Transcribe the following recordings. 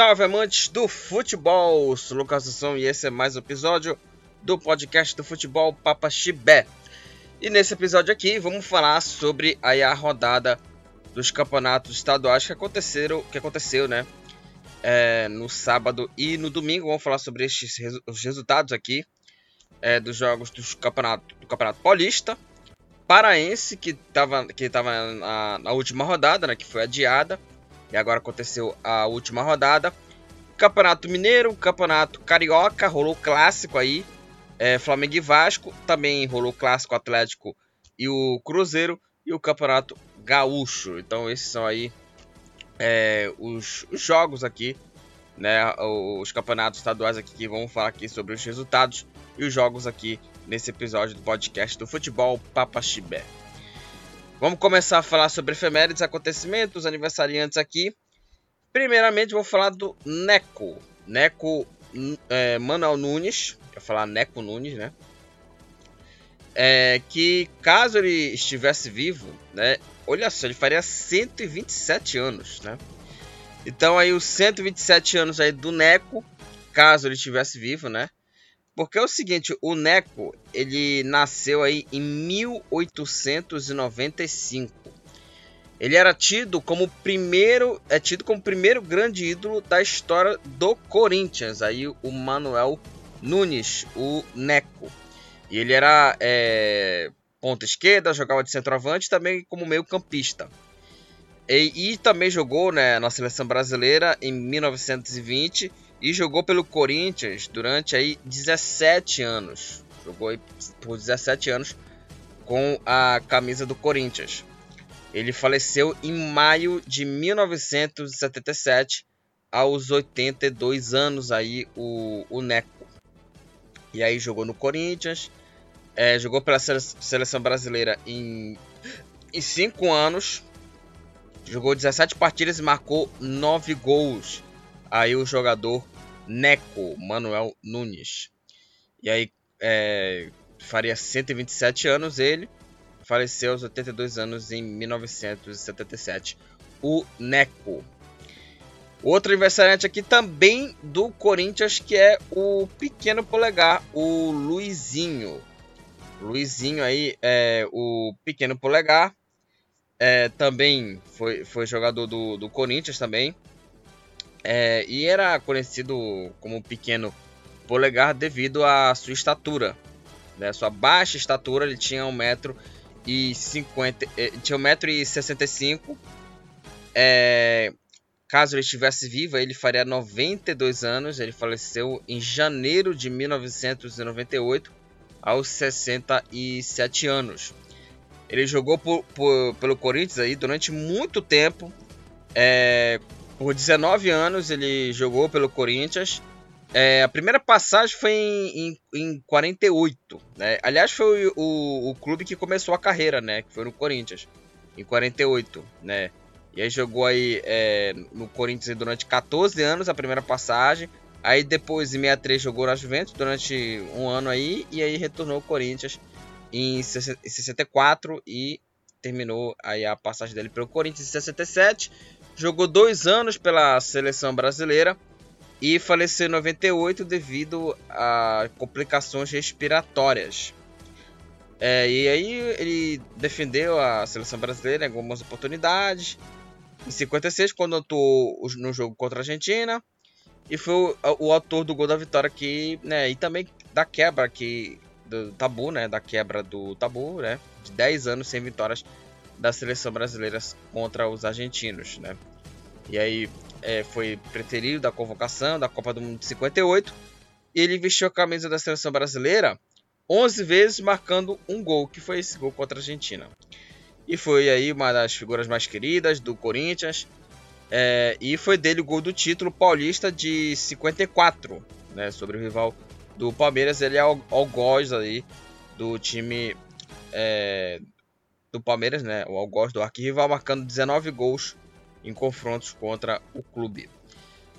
salve amantes do futebol! Sou Lucas Assunção e esse é mais um episódio do podcast do futebol Papa Chibé. E nesse episódio aqui vamos falar sobre aí a rodada dos campeonatos estaduais que aconteceram, que aconteceu, né? É, no sábado e no domingo vamos falar sobre estes os resultados aqui é, dos jogos dos campeonato, do Campeonato Paulista, Paraense que estava que tava na, na última rodada, né? Que foi adiada e agora aconteceu a última rodada. Campeonato Mineiro, Campeonato Carioca, rolou clássico aí. É, Flamengo e Vasco, também rolou clássico Atlético e o Cruzeiro. E o Campeonato Gaúcho. Então esses são aí é, os, os, jogos aqui, né? Os campeonatos estaduais aqui que vamos falar aqui sobre os resultados e os jogos aqui nesse episódio do podcast do Futebol Papa Chibé. Vamos começar a falar sobre efemérides, acontecimentos, aniversariantes aqui. Primeiramente, vou falar do Neco. Neco é, Manuel Nunes. Vou falar Neco Nunes, né? É, que caso ele estivesse vivo, né? Olha só, ele faria 127 anos, né? Então aí os 127 anos aí do Neco, caso ele estivesse vivo, né? Porque é o seguinte, o Neco, ele nasceu aí em 1895. Ele era tido como primeiro, é tido como primeiro grande ídolo da história do Corinthians, aí o Manuel Nunes, o Neco. E ele era é, ponta esquerda, jogava de centroavante também como meio campista. E, e também jogou né, na seleção brasileira em 1920 e jogou pelo Corinthians durante aí 17 anos. Jogou por 17 anos com a camisa do Corinthians. Ele faleceu em maio de 1977, aos 82 anos aí o, o Neco. E aí jogou no Corinthians, é, jogou pela seleção brasileira em, em 5 anos, jogou 17 partidas e marcou 9 gols aí o jogador Neco Manuel Nunes. E aí é, faria 127 anos ele, faleceu aos 82 anos em 1977. O Neco. Outro aniversariante aqui também do Corinthians, que é o pequeno polegar, o Luizinho. Luizinho aí é o pequeno polegar. É, também foi, foi jogador do, do Corinthians também. É, e era conhecido como pequeno polegar devido à sua estatura. Né? Sua baixa estatura, ele tinha 1,50m, e 50, eh, tinha 1,65m. É, caso ele estivesse vivo, ele faria 92 anos. Ele faleceu em janeiro de 1998, aos 67 anos. Ele jogou por, por, pelo Corinthians aí durante muito tempo. É, por 19 anos ele jogou pelo Corinthians. É, a primeira passagem foi em, em, em 48. Né? Aliás, foi o, o, clube que começou a carreira, né? Que foi no Corinthians. Em 48, né? E aí jogou aí é, no Corinthians durante 14 anos a primeira passagem. Aí depois em 63 jogou na Juventus durante um ano aí. E aí retornou ao Corinthians em 64 e terminou aí a passagem dele pelo Corinthians em 67 Jogou dois anos pela seleção brasileira e faleceu em 98 devido a complicações respiratórias. É, e aí ele defendeu a seleção brasileira em algumas oportunidades. Em 56, quando atuou no jogo contra a Argentina. E foi o, o autor do gol da vitória aqui, né? E também da quebra aqui do tabu, né? Da quebra do tabu, né? De 10 anos sem vitórias da seleção brasileira contra os argentinos, né? E aí é, foi preterido da convocação da Copa do Mundo de 58 e ele vestiu a camisa da seleção brasileira 11 vezes marcando um gol, que foi esse gol contra a Argentina. E foi aí uma das figuras mais queridas do Corinthians. É, e foi dele o gol do título paulista de 54, né, sobre o rival do Palmeiras. Ele é o algoz aí do time é, do Palmeiras, né? O algoz do arquirrival, marcando 19 gols em confrontos contra o clube.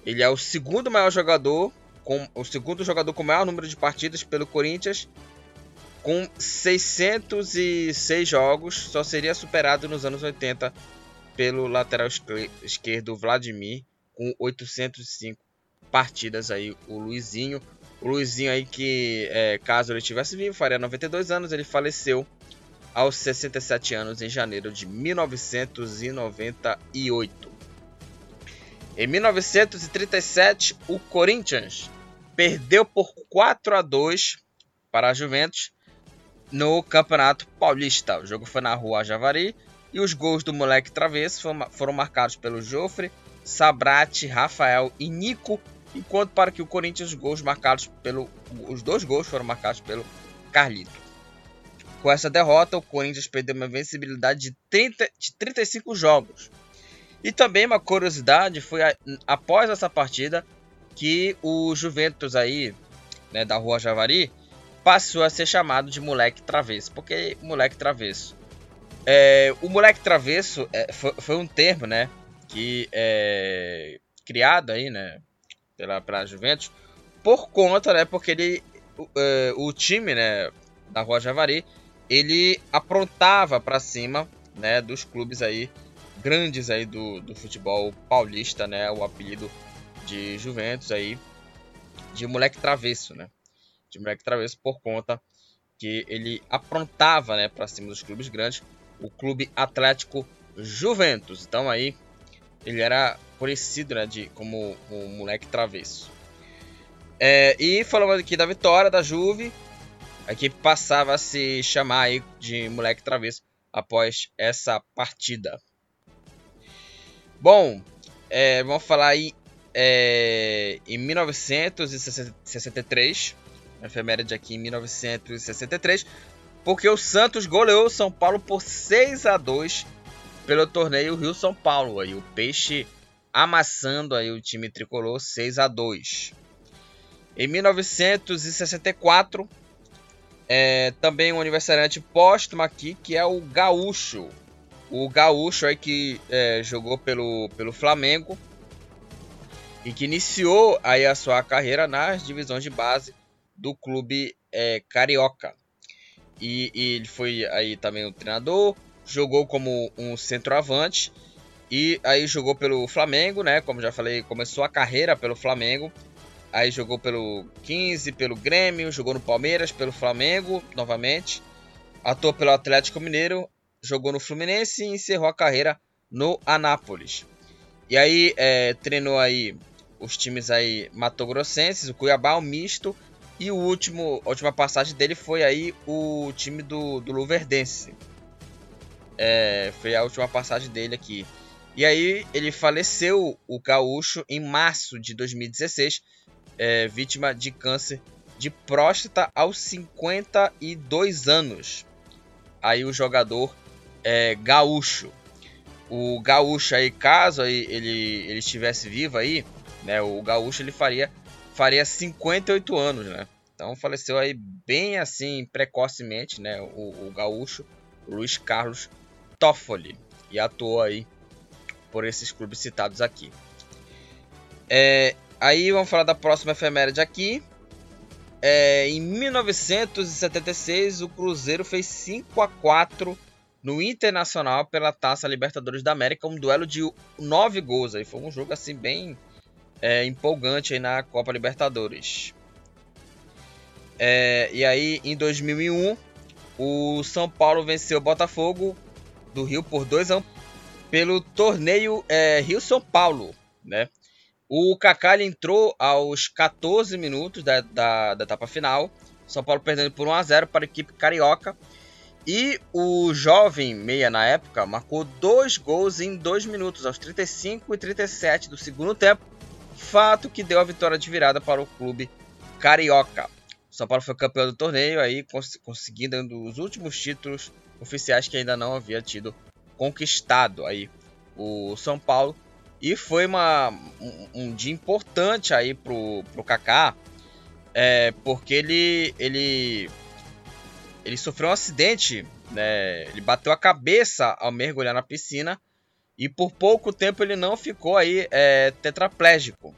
Ele é o segundo maior jogador, com o segundo jogador com maior número de partidas pelo Corinthians, com 606 jogos, só seria superado nos anos 80 pelo lateral esquerdo Vladimir com 805 partidas aí o Luizinho. O Luizinho aí que, é, caso ele estivesse vivo, faria 92 anos. Ele faleceu aos 67 anos em janeiro de 1998. Em 1937, o Corinthians perdeu por 4 a 2 para a Juventus no Campeonato Paulista. O jogo foi na Rua Javari e os gols do moleque travesso foram marcados pelo Jofre, Sabrati, Rafael e Nico, enquanto para que o Corinthians gols marcados pelo os dois gols foram marcados pelo Carlito. Com essa derrota, o Corinthians perdeu uma vencibilidade de, 30, de 35 jogos. E também uma curiosidade foi a, após essa partida que o Juventus aí, né, da Rua Javari, passou a ser chamado de moleque travesso. Porque moleque travesso é, o moleque travesso é, foi, foi, um termo, né? Que é criado aí, né? Pela, pela Juventus. Por conta, né? Porque ele. O, é, o time, né? Da Rua Javari. Ele aprontava para cima, né? Dos clubes aí. Grandes aí do, do futebol paulista, né? O apelido de Juventus aí. De moleque travesso, né? De moleque travesso por conta que ele aprontava, né? Para cima dos clubes grandes o Clube Atlético Juventus. Então aí ele era conhecido né, de, como o moleque travesso. É, e falando aqui da vitória da Juve, a equipe passava a se chamar aí de moleque travesso após essa partida. Bom, é, vamos falar aí é, em 1963, efeméride aqui em 1963, porque o Santos goleou o São Paulo por 6 a 2 pelo torneio Rio São Paulo. Aí o Peixe amassando aí o time tricolor 6 a 2. Em 1964, é, também um aniversariante póstumo aqui que é o Gaúcho. O Gaúcho aí que é, jogou pelo, pelo Flamengo e que iniciou aí a sua carreira nas divisões de base do clube é, carioca. E, e ele foi aí também o treinador, jogou como um centroavante e aí jogou pelo Flamengo, né? Como já falei, começou a carreira pelo Flamengo. Aí jogou pelo 15, pelo Grêmio, jogou no Palmeiras, pelo Flamengo novamente. Atuou pelo Atlético Mineiro, jogou no Fluminense e encerrou a carreira no Anápolis. E aí é, treinou aí os times aí matogrossenses, o Cuiabá, o Misto e o último, a última passagem dele foi aí o time do, do Luverdense. É, foi a última passagem dele aqui. E aí ele faleceu, o Gaúcho, em março de 2016, é, vítima de câncer de próstata aos 52 anos. Aí o jogador é, Gaúcho. O Gaúcho aí, caso aí ele, ele estivesse vivo aí, né, o Gaúcho ele faria faria 58 anos, né? Então faleceu aí bem assim precocemente, né? O, o gaúcho Luiz Carlos Toffoli e atuou aí por esses clubes citados aqui. É, aí vamos falar da próxima efeméride aqui. É, em 1976 o Cruzeiro fez 5 a 4 no Internacional pela Taça Libertadores da América, um duelo de 9 gols aí, foi um jogo assim bem é, empolgante aí na Copa Libertadores. É, e aí, em 2001, o São Paulo venceu o Botafogo do Rio por 2 a 1 pelo torneio é, Rio-São Paulo, né? O Kaká entrou aos 14 minutos da, da, da, etapa final. São Paulo perdendo por 1 a 0 para a equipe carioca. E o jovem meia na época marcou dois gols em dois minutos, aos 35 e 37 do segundo tempo, fato que deu a vitória de virada para o clube carioca. São Paulo foi campeão do torneio, aí cons conseguindo um dos últimos títulos oficiais que ainda não havia tido conquistado aí o São Paulo. E foi uma, um, um dia importante aí pro, pro Kaká, é, porque ele, ele, ele sofreu um acidente, né? ele bateu a cabeça ao mergulhar na piscina e por pouco tempo ele não ficou aí é, tetraplégico.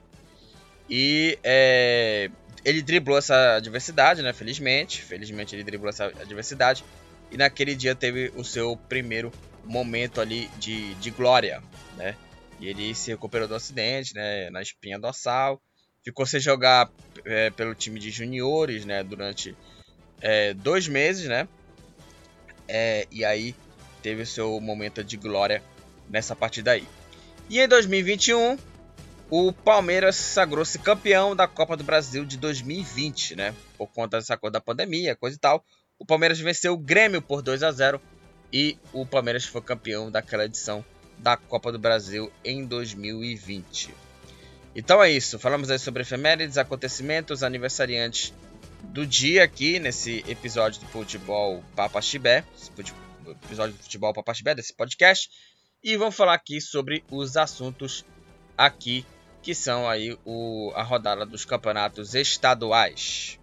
E é, ele driblou essa adversidade, né? Felizmente. Felizmente ele driblou essa adversidade. E naquele dia teve o seu primeiro momento ali de, de glória, né? E ele se recuperou do acidente, né, na espinha dorsal. Ficou sem jogar é, pelo time de juniores, né, durante é, dois meses, né. É, e aí teve o seu momento de glória nessa partida aí. E em 2021, o Palmeiras sagrou-se campeão da Copa do Brasil de 2020, né? Por conta dessa coisa da pandemia, coisa e tal. O Palmeiras venceu o Grêmio por 2 a 0 e o Palmeiras foi campeão daquela edição da Copa do Brasil em 2020. Então é isso, falamos aí sobre efemérides, acontecimentos, aniversariantes do dia aqui nesse episódio do Futebol Papa Chibé, episódio do Futebol Papa Chibé desse podcast, e vamos falar aqui sobre os assuntos aqui que são aí o, a rodada dos campeonatos estaduais.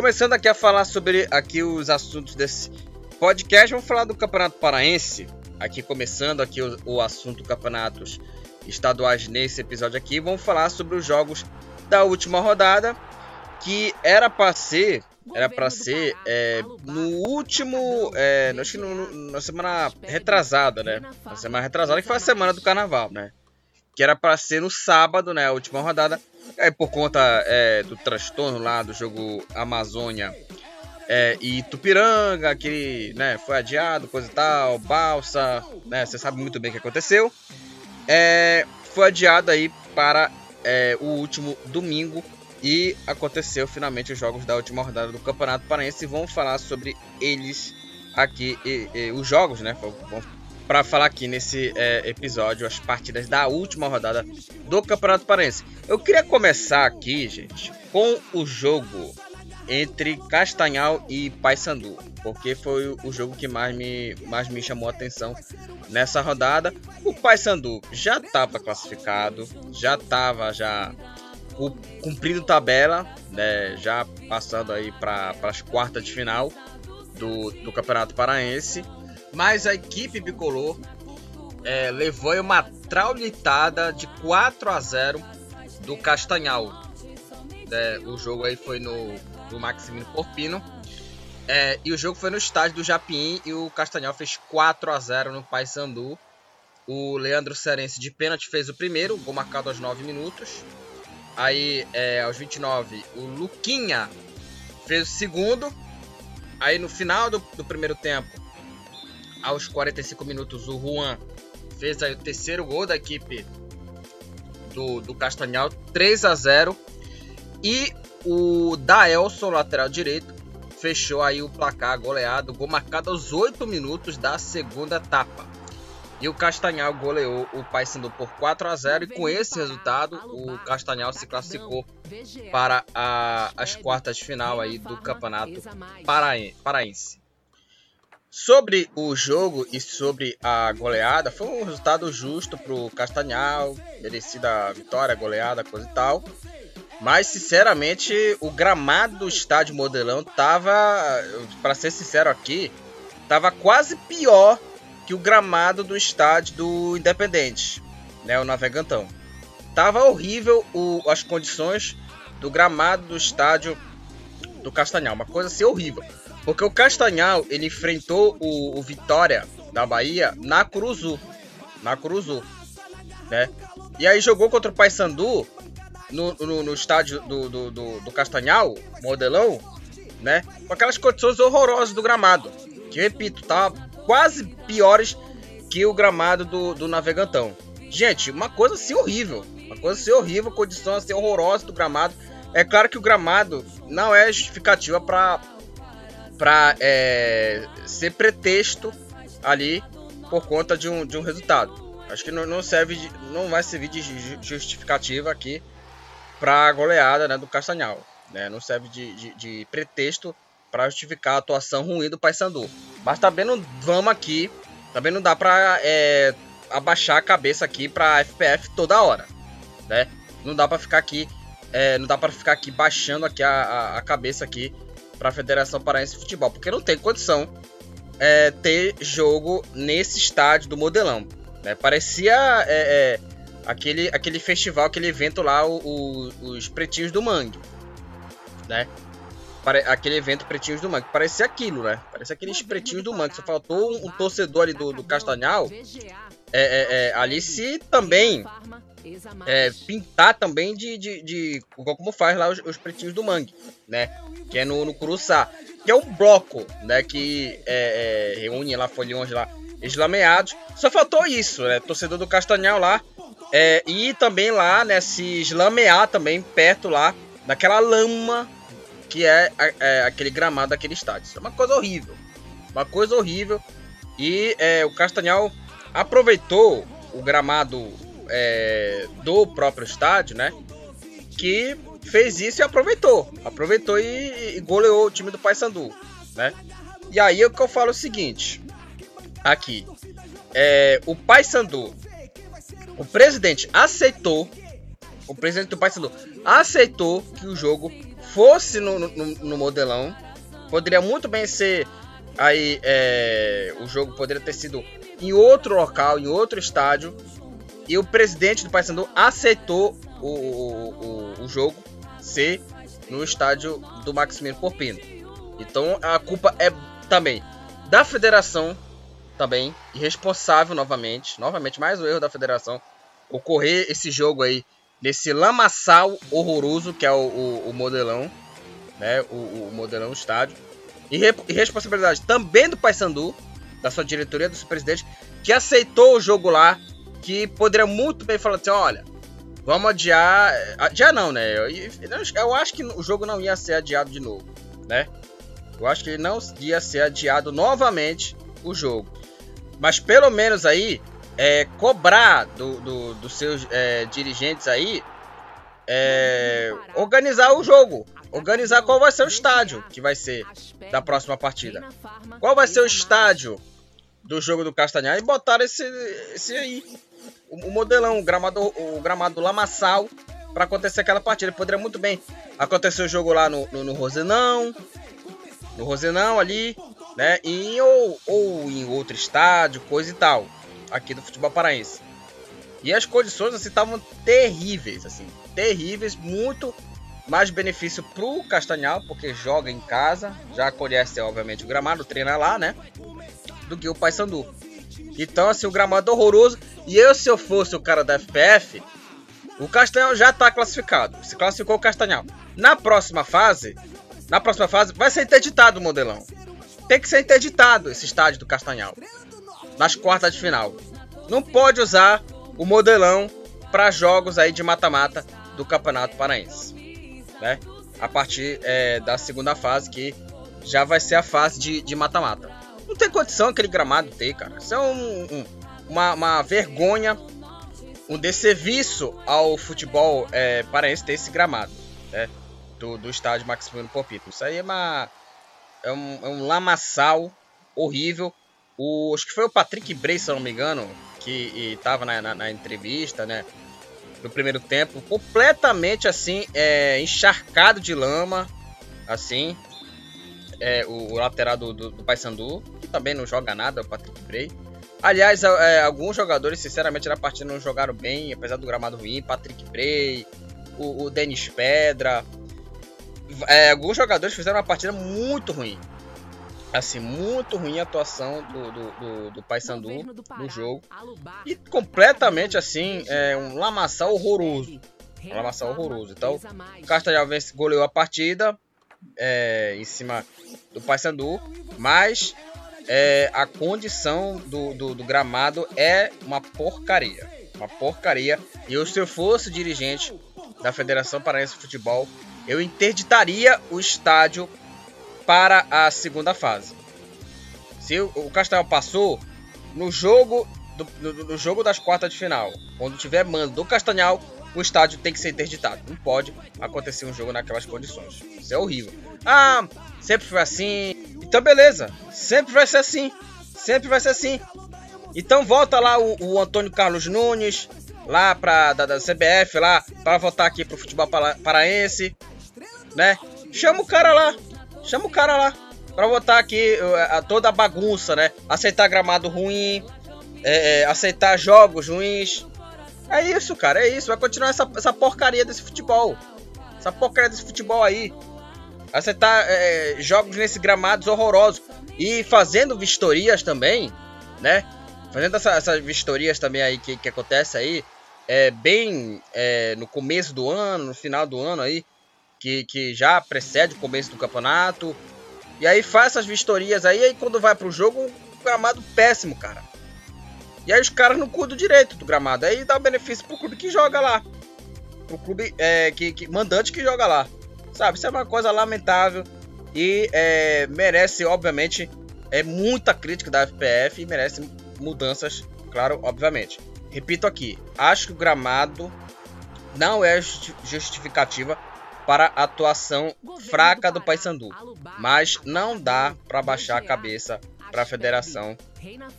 Começando aqui a falar sobre aqui os assuntos desse podcast, vamos falar do Campeonato Paraense. Aqui começando aqui o, o assunto campeonatos estaduais nesse episódio aqui. Vamos falar sobre os jogos da última rodada, que era para ser, era para ser é, no último, é, acho que no, na semana retrasada, né? Na semana retrasada que foi a semana do Carnaval, né? Que era para ser no sábado, né? A última rodada. Aí por conta é, do transtorno lá do jogo Amazônia é, e Tupiranga, que né, foi adiado, coisa e tal, Balsa, né? Você sabe muito bem o que aconteceu é, foi adiado aí para é, o último domingo e aconteceu finalmente os jogos da última rodada do Campeonato Paraense. Vamos falar sobre eles aqui, e, e, os jogos, né? Para falar aqui nesse é, episódio as partidas da última rodada do Campeonato Paraense. Eu queria começar aqui, gente, com o jogo entre Castanhal e Paysandu, porque foi o jogo que mais me, mais me chamou a atenção nessa rodada. O Paysandu já estava classificado, já estava já cumprindo tabela, né, já passando aí para as quartas de final do, do Campeonato Paraense, mas a equipe bicolor é, levou uma traulitada de 4 a 0 do Castanhal. É, o jogo aí foi no do Maximino Porpino. É, e o jogo foi no estádio do Japim e o Castanhal fez 4 a 0 no Paysandu. O Leandro Serense de pênalti fez o primeiro, gol marcado aos 9 minutos. Aí, é, aos 29, o Luquinha fez o segundo. Aí, no final do, do primeiro tempo, aos 45 minutos, o Juan fez aí o terceiro gol da equipe do, do Castanhal, 3 a 0 E o Daelson, lateral direito, fechou aí o placar goleado, gol marcado aos 8 minutos da segunda etapa. E o Castanhal goleou o Paysandu por 4 a 0 e com esse resultado o Castanhal se classificou para a, as quartas de final aí do Campeonato Paraense. Sobre o jogo e sobre a goleada, foi um resultado justo para o Castanhal, merecida vitória, goleada, coisa e tal. Mas, sinceramente, o gramado do estádio Modelão tava, para ser sincero aqui, tava quase pior que o gramado do estádio do Independente, né, o Navegantão. Tava horrível o, as condições do gramado do estádio do Castanhal, uma coisa assim horrível. Porque o Castanhal, ele enfrentou o, o Vitória da Bahia na Curuzu, na Curuzu, né? E aí jogou contra o Paysandu no, no, no estádio do, do, do, do, Castanhal, modelão, né? Com aquelas condições horrorosas do gramado. Que, repito, tá quase piores que o gramado do, do Navegantão. Gente, uma coisa assim horrível. Uma coisa assim horrível, condição assim horrorosa do gramado. É claro que o gramado não é justificativa para para é, ser pretexto ali por conta de um, de um resultado. Acho que não, não serve, de, não vai servir de justificativa aqui para a goleada né, do Castanhal. Né? Não serve de, de, de pretexto para justificar a atuação ruim do Paysandu. Mas também não vamos aqui, também não dá para é, abaixar a cabeça aqui para FPF toda hora, né? Não dá para ficar aqui, é, não dá para ficar aqui baixando aqui a, a, a cabeça aqui para a Federação Paraense de Futebol, porque não tem condição é, ter jogo nesse estádio do Modelão. Né? Parecia é, é aquele, aquele festival, aquele evento lá, o, o, os Pretinhos do Mangue, né? aquele evento Pretinhos do Mangue. Parecia aquilo, né? Parece aqueles Pretinhos do Mangue. Só faltou um, um torcedor ali do, do Castanhal. É, é, é, ali se também é, pintar também de, de, de, como faz lá os, os, pretinhos do mangue, né? Que é no, no Curuçá. Que é um bloco, né? Que é, é, reúne lá folhões lá eslameados. Só faltou isso, né? Torcedor do Castanhal lá. É, e também lá, né? Se eslamear também perto lá daquela lama que é, é aquele gramado daquele estádio. Isso é uma coisa horrível. Uma coisa horrível. E é, o Castanhal aproveitou o gramado é, do próprio estádio, né? Que fez isso e aproveitou. Aproveitou e, e goleou o time do Paysandu, né? E aí o que eu falo é o seguinte, aqui, é, o Paysandu, o presidente aceitou, o presidente do Paysandu aceitou que o jogo fosse no, no, no modelão, poderia muito bem ser aí é, o jogo poderia ter sido em outro local, em outro estádio, e o presidente do Paysandu aceitou o, o, o, jogo ser no estádio do Maximiliano Porpino. Então a culpa é também da federação, também, irresponsável novamente, novamente mais um erro da federação, ocorrer esse jogo aí nesse lamaçal horroroso que é o, o, o modelão, né, o, o modelão estádio. E responsabilidade também do Paysandu, da sua diretoria, do seu presidente, que aceitou o jogo lá, que poderia muito bem falar assim, olha, vamos adiar, adiar não, né? Eu, eu acho que o jogo não ia ser adiado de novo, né? Eu acho que não ia ser adiado novamente o jogo. Mas pelo menos aí, é, cobrar do, do, dos seus é, dirigentes aí, é, organizar o jogo. Organizar qual vai ser o estádio que vai ser da próxima partida. Qual vai ser o estádio do jogo do Castanhar e botaram esse, esse aí. O, o modelão, o gramado, o gramado lamaçal para acontecer aquela partida. Poderia muito bem acontecer o jogo lá no, no, no Rosenão. No Rosenão ali, né? E, ou, ou em outro estádio, coisa e tal. Aqui do futebol paraense. E as condições assim estavam terríveis, assim, terríveis, muito mais benefício pro Castanhal, porque joga em casa, já conhece obviamente o gramado, treina lá, né? do que o Paysandu. Então, assim, o gramado é horroroso. E eu, se eu fosse o cara da FPF, o Castanhal já está classificado. Se classificou o Castanhal. Na próxima fase, na próxima fase, vai ser interditado o modelão. Tem que ser interditado esse estádio do Castanhal. Nas quartas de final. Não pode usar o modelão para jogos aí de mata-mata do Campeonato Paraense. Né? A partir é, da segunda fase, que já vai ser a fase de mata-mata. Não tem condição aquele gramado ter, cara. Isso é um, um, uma, uma, vergonha, um desserviço ao futebol é, paraense ter esse gramado, né? Do, do estádio Maximiliano Popito. Isso aí é uma. É um, é um lamaçal horrível. O, acho que foi o Patrick Bray, se eu não me engano, que estava na, na, na, entrevista, né? No primeiro tempo, completamente assim, é, encharcado de lama, assim, é, o, o, lateral do, do, do Paysandu, que também não joga nada, o Patrick Bray. Aliás, é, alguns jogadores, sinceramente, na partida não jogaram bem, apesar do gramado ruim. Patrick Bray, o, o Denis Pedra. É, alguns jogadores fizeram uma partida muito ruim. Assim, muito ruim a atuação do, do, do, do Paysandu no jogo. E completamente, assim, é, um lamaçal horroroso. Um lamaçal horroroso. Então, o Castanhal goleou a partida é, em cima do Paysandu, mas é, a condição do, do, do, gramado é uma porcaria. Uma porcaria. E eu, se eu fosse dirigente da Federação Paraense de Futebol, eu interditaria o estádio para a segunda fase. Se o, Castelão passou no jogo no, no, jogo das quartas de final, quando tiver mando do Castanhal, o estádio tem que ser interditado. Não pode acontecer um jogo naquelas condições. Isso é horrível. Ah, sempre foi assim. Então beleza, sempre vai ser assim. Sempre vai ser assim. Então volta lá o, o Antônio Carlos Nunes, lá pra, da, da CBF, lá, para votar aqui pro futebol paraense, né? Chama o cara lá, chama o cara lá, para votar aqui a, toda a bagunça, né? Aceitar gramado ruim, é, é, aceitar jogos ruins, É isso, cara, é isso. Vai continuar essa, essa porcaria desse futebol. Essa porcaria desse futebol aí. Tá é, jogos nesses gramados horrorosos. E fazendo vistorias também, né? Fazendo essa, essas vistorias também aí que, que acontece aí. É, bem é, no começo do ano, no final do ano aí. Que, que já precede o começo do campeonato. E aí faz essas vistorias aí. E aí quando vai pro jogo, um gramado péssimo, cara. E aí os caras não cuidam direito do gramado. Aí dá benefício pro clube que joga lá. Pro clube é, que, que, mandante que joga lá. Sabe? Isso é uma coisa lamentável. E é, merece, obviamente, é muita crítica da FPF e merece mudanças, claro, obviamente. Repito aqui, acho que o gramado não é justificativa para a atuação fraca do Paysandu, mas não dá para baixar a cabeça para a federação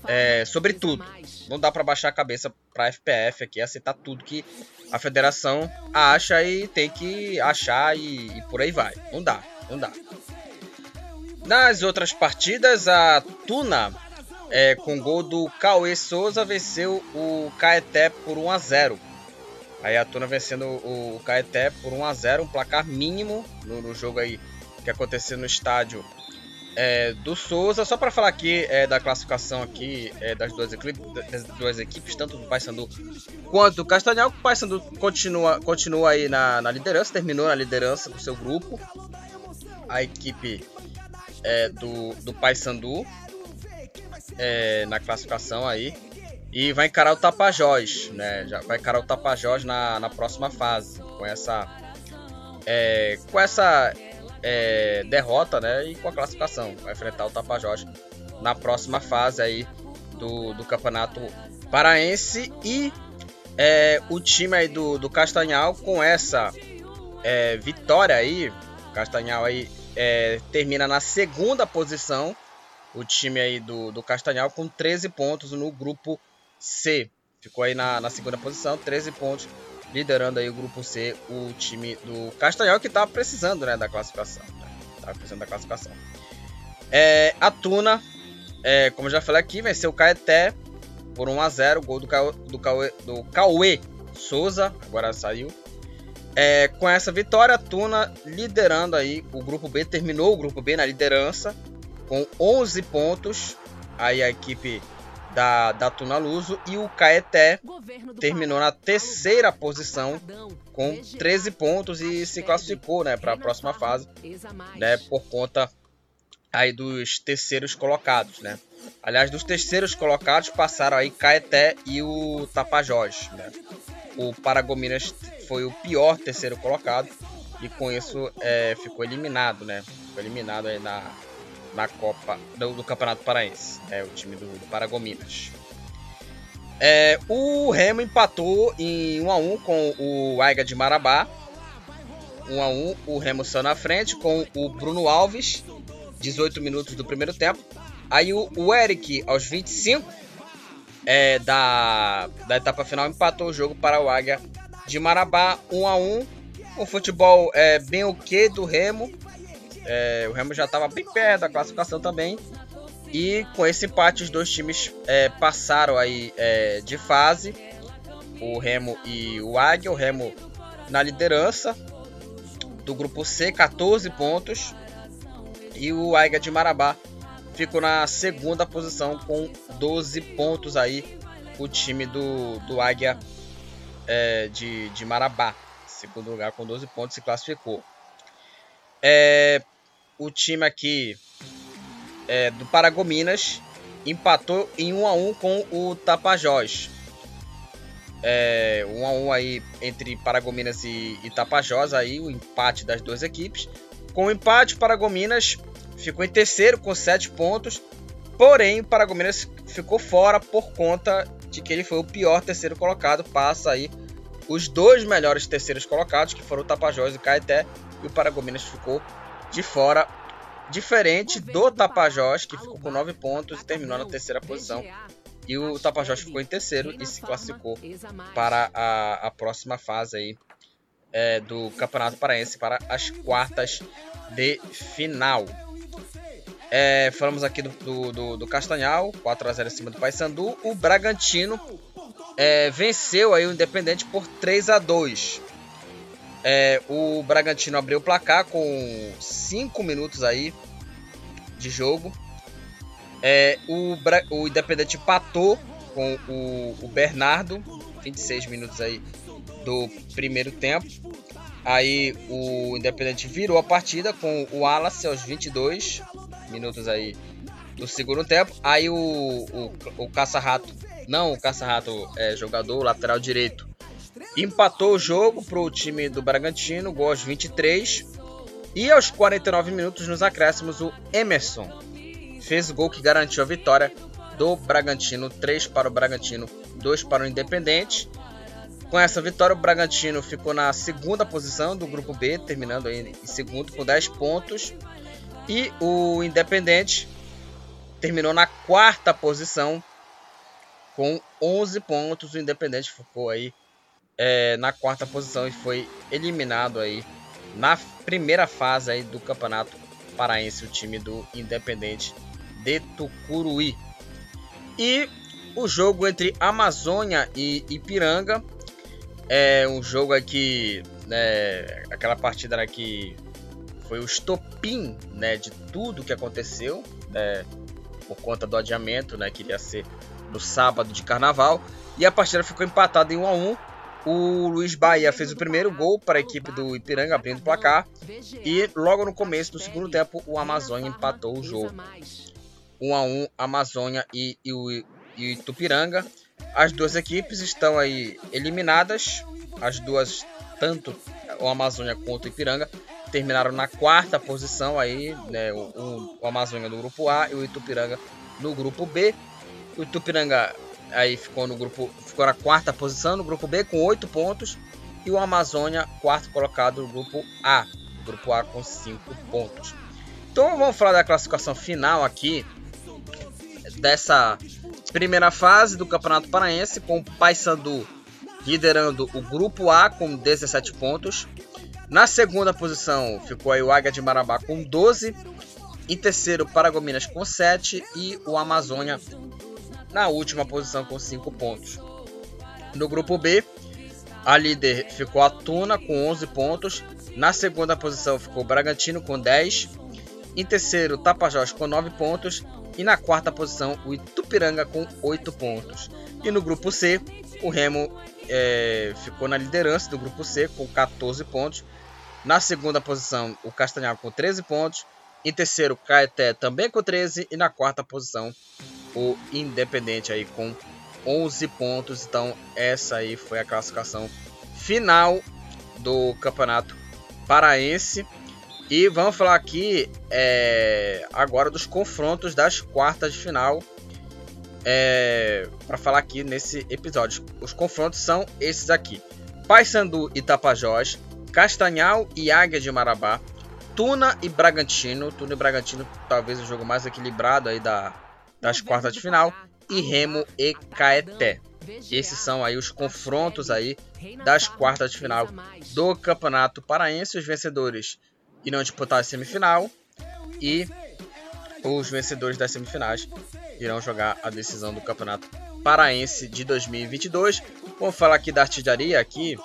é, sobre tudo. Não dá para baixar a cabeça para a FPF aqui, aceitar tudo que a federação acha e tem que achar e, e por aí vai. Não dá, não dá. Nas outras partidas, a Tuna, é, com gol do Cauê Souza, venceu o Caeté por 1 a 0. Aí a Tuna vencendo o Caeté por 1 a 0, um placar mínimo no, no jogo aí que aconteceu no estádio é, do Souza. Só para falar aqui é, da classificação aqui é, das, duas equipes, das duas equipes, tanto do Paysandu quanto do Castanhal. O Paysandu continua, continua aí na, na liderança, terminou na liderança do seu grupo. A equipe é, do, do Paysandu é, na classificação aí. E vai encarar o Tapajós, né? Já vai encarar o Tapajós na, na próxima fase. Com essa. É, com essa é, derrota, né? E com a classificação. Vai enfrentar o Tapajós na próxima fase aí do, do Campeonato Paraense. E é, o time aí do, do Castanhal com essa é, vitória aí. Castanhal aí é, termina na segunda posição. O time aí do, do Castanhal com 13 pontos no grupo C. Ficou aí na, na segunda posição, 13 pontos, liderando aí o grupo C, o time do Castanhal, que tá precisando né, da classificação. Né? Tá precisando da classificação. É, a Tuna, é, como já falei aqui, venceu o Caeté por 1 a 0 Gol do, Cauê, do, Cauê, do Cauê Souza, agora saiu. É, com essa vitória, a Tuna liderando aí o grupo B, terminou o grupo B na liderança com 11 pontos. Aí a equipe da, da Tuna Luso e o Caeté terminou na terceira posição com 13 pontos e se classificou né, para a próxima fase né, por conta aí dos terceiros colocados. Né? Aliás, dos terceiros colocados passaram aí Caeté e o Tapajós. Né? O Paragominas foi o pior terceiro colocado e com isso é, ficou eliminado, né? Ficou eliminado aí na, na Copa do, do Campeonato Paraense, é o time do, do Paragominas. É, o Remo empatou em 1 a 1 com o Aiga de Marabá. 1 a 1, o Remo saiu na frente com o Bruno Alves, 18 minutos do primeiro tempo. Aí o, o Eric aos 25 é, da, da etapa final empatou o jogo para o Águia de Marabá 1 a 1 O futebol é bem o que do Remo. É, o Remo já estava bem perto da classificação também. E com esse empate os dois times é, passaram aí é, de fase. O Remo e o Águia. O Remo na liderança do grupo C, 14 pontos. E o Águia de Marabá ficou na segunda posição com 12 pontos aí o time do, do Águia é, de, de Marabá. Segundo lugar com 12 pontos se classificou. É, o time aqui é, do Paragominas empatou em 1 a 1 com o Tapajós. É, 1 a 1 aí entre Paragominas e, e Tapajós aí o empate das duas equipes. Com o empate Paragominas ficou em terceiro com 7 pontos. Porém, o Paragominas ficou fora por conta de que ele foi o pior terceiro colocado. Passa aí os dois melhores terceiros colocados, que foram o Tapajós e o Caeté. E o Paragominas ficou de fora. Diferente do Tapajós, que ficou com 9 pontos e terminou na terceira posição. E o Tapajós ficou em terceiro e se classificou para a, a próxima fase aí, é, do Campeonato Paraense, para as quartas de final. É, falamos aqui do, do, do, do Castanhal, 4x0 em cima do Paysandu. O Bragantino é, venceu aí o Independente por 3 a 2 é, o Bragantino abriu o placar com 5 minutos aí de jogo. É, o, o Independente empatou com o, o Bernardo, 26 minutos aí do primeiro tempo. Aí o Independente virou a partida com o Wallace aos 22 minutos aí do segundo tempo. Aí o, o, o Caça-Rato, não o Caça-Rato é jogador, lateral direito, empatou o jogo para o time do Bragantino, gol aos 23. E aos 49 minutos nos acréscimos, o Emerson fez o gol que garantiu a vitória do Bragantino. 3 para o Bragantino, 2 para o Independente. Com essa vitória, o Bragantino ficou na segunda posição do grupo B, terminando em segundo com 10 pontos. E o Independente terminou na quarta posição com 11 pontos. O Independente ficou aí é, na quarta posição e foi eliminado aí na primeira fase aí do Campeonato Paraense, o time do Independente de Tucuruí. E o jogo entre Amazônia e Ipiranga é um jogo aqui, né, aquela partida que foi o estopim né, de tudo que aconteceu né, por conta do adiamento, né, que iria ser no sábado de carnaval. E a partida ficou empatada em 1 a 1 o Luiz Bahia fez o primeiro gol para a equipe do Ipiranga, abrindo o placar. E logo no começo do segundo tempo, o Amazônia empatou o jogo. 1 a 1 Amazônia e, e o e Tupiranga. As duas equipes estão aí eliminadas. As duas, tanto o Amazônia quanto o Ipiranga, terminaram na quarta posição aí, né, o, o Amazônia no grupo A e o Itupiranga no grupo B. O Itupiranga aí ficou no grupo, ficou na quarta posição no grupo B com 8 pontos e o Amazônia quarto colocado no grupo A, grupo A com 5 pontos. Então vamos falar da classificação final aqui dessa primeira fase do Campeonato Paraense com o Paysandu liderando o grupo A com 17 pontos. Na segunda posição ficou aí o Águia de Marabá com 12. Em terceiro, Paragominas com 7 e o Amazônia na última posição com 5 pontos. No grupo B, a líder ficou a Tuna com 11 pontos. Na segunda posição ficou o Bragantino com 10. Em terceiro, Tapajós com 9 pontos. E na quarta posição, o Itupiranga com 8 pontos. E no grupo C, o Remo é, ficou na liderança do grupo C com 14 pontos. Na segunda posição, o Castanhal com 13 pontos. Em terceiro, Caeté também com 13. E na quarta posição, o Independente aí com 11 pontos. Então, essa aí foi a classificação final do Campeonato Paraense. E vamos falar aqui é, agora dos confrontos das quartas de final. É, para falar aqui nesse episódio. Os confrontos são esses aqui: Paysandu e Tapajós, Castanhal e Águia de Marabá, Tuna e Bragantino. Tuna e Bragantino, talvez o jogo mais equilibrado aí da, das quartas de final e Remo e Caeté. Esses são aí os confrontos aí das quartas de final do Campeonato Paraense. Os vencedores irão disputar a semifinal e os vencedores das semifinais irão jogar a decisão do Campeonato Paraense de 2022. Vamos falar aqui da artilharia aqui,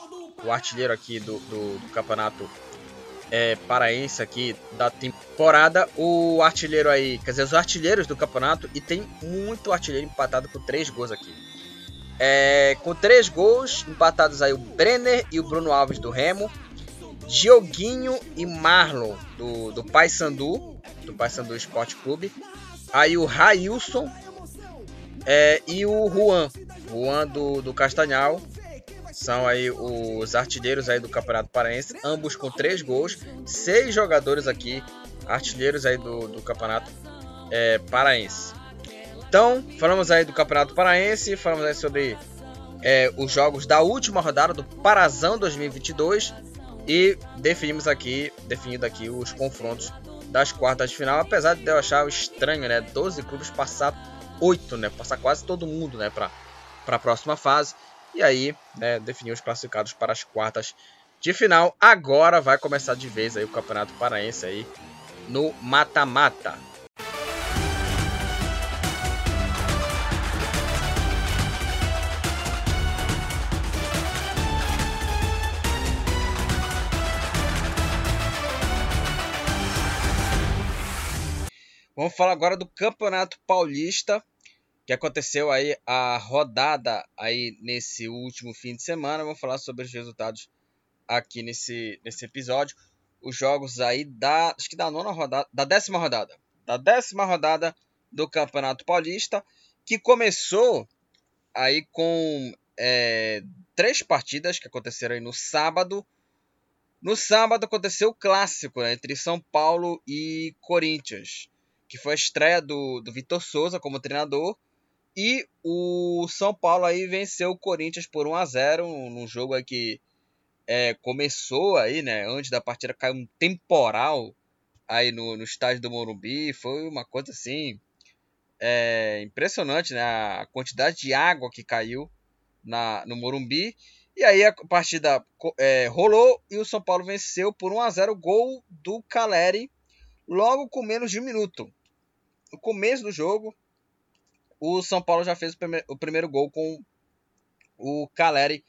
o artilheiro aqui do, do, do Campeonato é, paraense aqui da temporada. O artilheiro aí, quer dizer, os artilheiros do campeonato. E tem muito artilheiro empatado com três gols aqui. É, com três gols empatados aí o Brenner e o Bruno Alves do Remo. Dioguinho e Marlon do, do Paysandu, do Paysandu Esporte Clube. Aí o Railson é, e o Juan, Juan do, do Castanhal são aí os artilheiros aí do Campeonato Paraense, ambos com três gols, seis jogadores aqui, artilheiros aí do, do Campeonato é, Paraense. Então, falamos aí do Campeonato Paraense, falamos aí sobre é, os jogos da última rodada do Parazão 2022 e definimos aqui, definido aqui os confrontos das quartas de final, apesar de eu achar estranho, né, 12 clubes passar 8, né, passar quase todo mundo, né, para para a próxima fase. E aí, né, definiu os classificados para as quartas de final. Agora vai começar de vez aí o Campeonato Paraense aí no mata-mata. Vamos falar agora do Campeonato Paulista, que aconteceu aí a rodada aí nesse último fim de semana. Vamos falar sobre os resultados aqui nesse, nesse episódio. Os jogos aí da, acho que da nona rodada, da décima rodada, da décima rodada do Campeonato Paulista, que começou aí com é, três partidas que aconteceram aí no sábado. No sábado aconteceu o clássico né, entre São Paulo e Corinthians, que foi a estreia do, do Vitor Souza como treinador. E o São Paulo aí venceu o Corinthians por 1 a 0 num jogo aí que é, começou aí, né? Antes da partida caiu um temporal aí no, no estádio do Morumbi. Foi uma coisa assim é, impressionante, né? A quantidade de água que caiu na, no Morumbi. E aí a partida é, rolou e o São Paulo venceu por 1 a 0 gol do Caleri logo com menos de um minuto. No começo do jogo, o São Paulo já fez o, primeir, o primeiro gol com o Caleri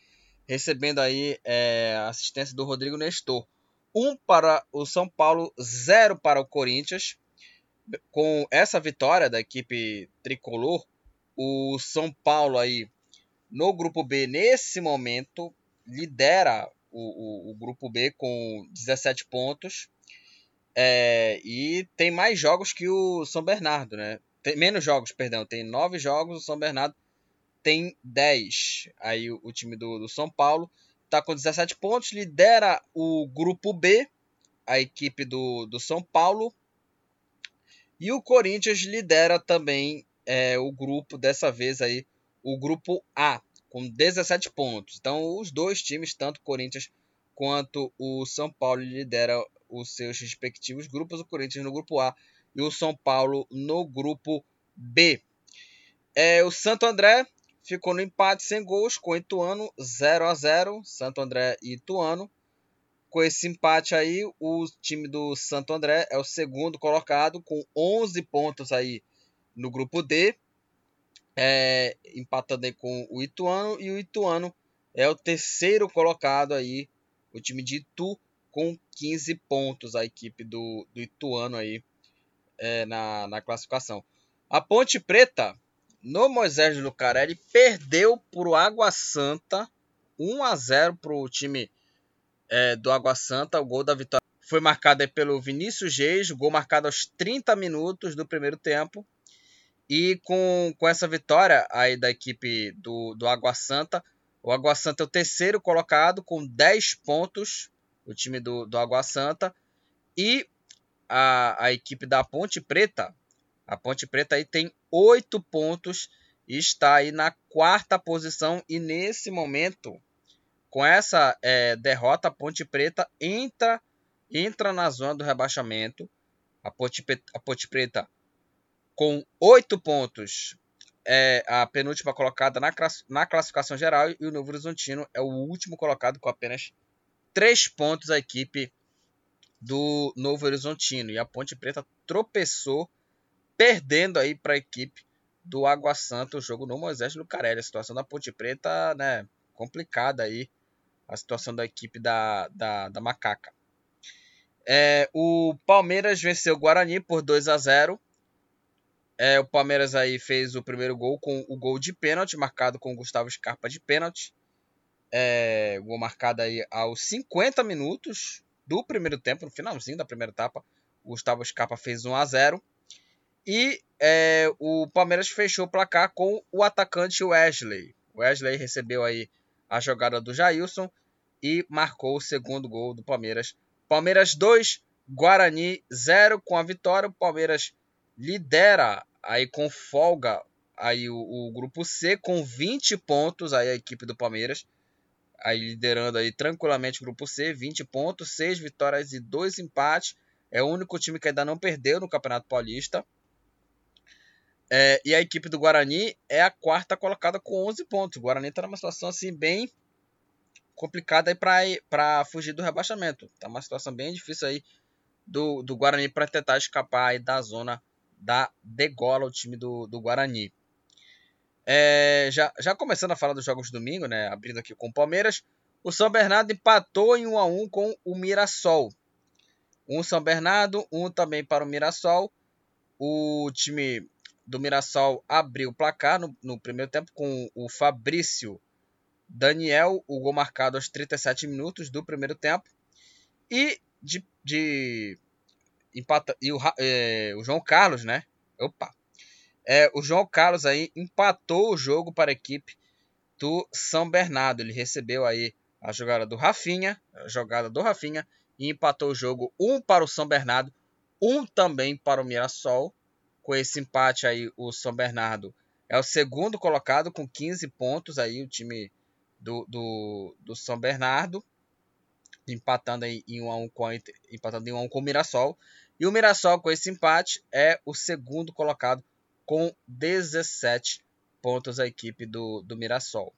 recebendo aí é, assistência do Rodrigo Nestor. Um para o São Paulo, zero para o Corinthians. Com essa vitória da equipe tricolor, o São Paulo aí no grupo B, nesse momento, lidera o, o, o grupo B com 17 pontos. É, e tem mais jogos que o São Bernardo, né? Tem menos jogos, perdão. Tem nove jogos, o São Bernardo tem 10. Aí o, o time do, do, São Paulo está com 17 pontos, lidera o grupo B, a equipe do, do São Paulo. E o Corinthians lidera também é, o grupo, dessa vez aí, o grupo A, com 17 pontos. Então os dois times, tanto o Corinthians quanto o São Paulo, lideram os seus respectivos grupos. O Corinthians no grupo A e o São Paulo no grupo B. É, o Santo André ficou no empate sem gols com o Ituano 0 a 0 Santo André e Ituano. Com esse empate aí, o time do Santo André é o segundo colocado com 11 pontos aí no grupo D, é, empatando aí com o Ituano e o Ituano é o terceiro colocado aí, o time de Itu com 15 pontos a equipe do, do Ituano aí é, na, na classificação. A Ponte Preta no Moisés Lucarelli, perdeu por Água Santa 1 a 0 para o time é, do Água Santa. O gol da vitória foi marcado pelo Vinícius Reis, gol marcado aos 30 minutos do primeiro tempo. E com, com essa vitória aí da equipe do, do Água Santa, o Água Santa é o terceiro colocado com 10 pontos, o time do, do Água Santa. E a, a equipe da Ponte Preta a Ponte Preta aí tem oito pontos e está aí na quarta posição. E nesse momento, com essa é, derrota, a Ponte Preta entra, entra na zona do rebaixamento. A Ponte, a Ponte Preta com oito pontos é a penúltima colocada na, na classificação geral e o Novo Horizontino é o último colocado com apenas três pontos a equipe do Novo Horizontino. E a Ponte Preta tropeçou perdendo aí para a equipe do Água Santa o jogo no Moisés Lucarelli. A situação da Ponte Preta, né, complicada aí, a situação da equipe da, da, da Macaca. É, o Palmeiras venceu o Guarani por 2 a 0. É, o Palmeiras aí fez o primeiro gol com o gol de pênalti, marcado com o Gustavo Scarpa de pênalti. É, gol marcado aí aos 50 minutos do primeiro tempo, no finalzinho da primeira etapa. O Gustavo Scarpa fez 1 a 0. E é, o Palmeiras fechou o placar com o atacante Wesley. Wesley recebeu aí a jogada do Jailson e marcou o segundo gol do Palmeiras. Palmeiras 2, Guarani 0 com a vitória. O Palmeiras lidera aí com folga aí o, o, grupo C com 20 pontos aí a equipe do Palmeiras. Aí liderando aí tranquilamente o grupo C, 20 pontos, 6 vitórias e 2 empates. É o único time que ainda não perdeu no Campeonato Paulista. É, e a equipe do Guarani é a quarta colocada com 11 pontos. O Guarani está numa situação assim bem complicada para fugir do rebaixamento. Tá uma situação bem difícil aí do, do Guarani para tentar escapar da zona da degola o time do, do Guarani. É, já, já começando a falar dos jogos de domingo, né, abrindo aqui com o Palmeiras, o São Bernardo empatou em 1 a 1 com o Mirassol. Um São Bernardo, um também para o Mirassol. o time do Mirassol abriu o placar no, no primeiro tempo com o Fabrício Daniel, o gol marcado aos 37 minutos do primeiro tempo. E de, de empata, e o, é, o João Carlos, né? Opa. É, o João Carlos aí empatou o jogo para a equipe do São Bernardo. Ele recebeu aí a jogada do Rafinha, a jogada do Rafinha e empatou o jogo um para o São Bernardo, um também para o Mirassol. Com esse empate aí o São Bernardo é o segundo colocado com 15 pontos aí o time do, do, do São Bernardo, empatando aí em 1 a 1 com empatando em 1 a 1 com o Mirassol. E o Mirassol com esse empate é o segundo colocado com 17 pontos a equipe do, do Mirassol.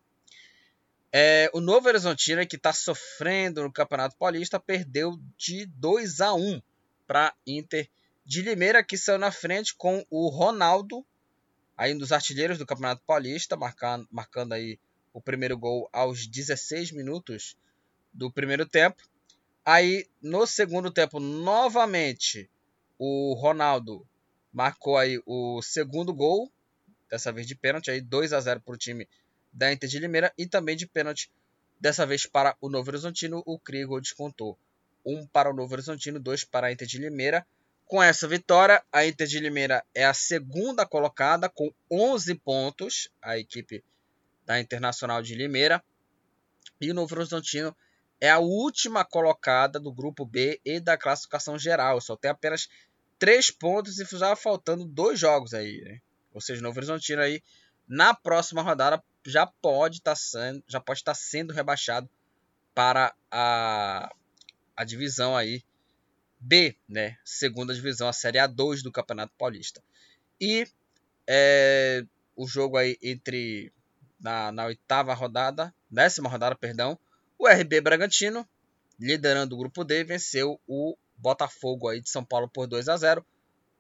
É, o Novo Horizontino, que está sofrendo no Campeonato Paulista, perdeu de 2 a 1 para Inter de Limeira, que saiu na frente com o Ronaldo, aí um dos artilheiros do Campeonato Paulista, marcando, marcando aí o primeiro gol aos 16 minutos do primeiro tempo. Aí, no segundo tempo, novamente, o Ronaldo marcou aí o segundo gol, dessa vez de pênalti, aí 2 a 0 para o time da Inter de Limeira e também de pênalti, dessa vez para o Novo Horizontino, o Krigo descontou. Um para o Novo Horizontino, dois para a Inter de Limeira. Com essa vitória, a Inter de Limeira é a segunda colocada com 11 pontos, a equipe da Internacional de Limeira. E o Novo Horizontino é a última colocada do grupo B e da classificação geral. Só tem apenas três pontos e já faltando dois jogos aí. Né? Ou seja, o Novo Horizontino aí na próxima rodada já pode estar tá sendo, tá sendo rebaixado para a, a divisão aí B, né? Segunda divisão, a Série A2 do Campeonato Paulista. E é, o jogo aí entre na, na oitava rodada, décima rodada, perdão, o RB Bragantino, liderando o grupo D, venceu o Botafogo aí de São Paulo por 2 a 0.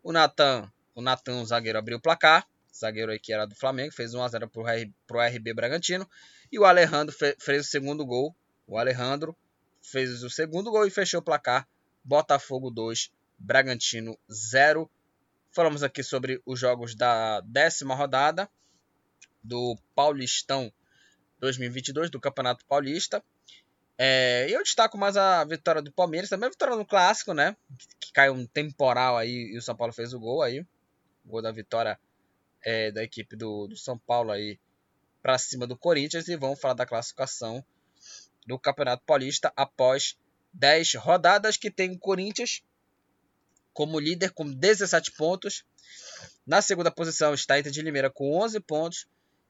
O Natan, o Natan, o zagueiro, abriu o placar. O zagueiro aí que era do Flamengo, fez 1 a 0 pro, pro RB Bragantino. E o Alejandro fe, fez o segundo gol. O Alejandro fez o segundo gol e fechou o placar. Botafogo 2, Bragantino 0. Falamos aqui sobre os jogos da décima rodada do Paulistão 2022 do Campeonato Paulista. É, eu destaco mais a vitória do Palmeiras, também a vitória no clássico, né? Que, que caiu um temporal aí e o São Paulo fez o gol aí. O gol da vitória é, da equipe do, do São Paulo aí para cima do Corinthians. E vamos falar da classificação do Campeonato Paulista após 10 rodadas que tem o Corinthians como líder com 17 pontos. Na segunda posição está Inter de Limeira com 11 pontos.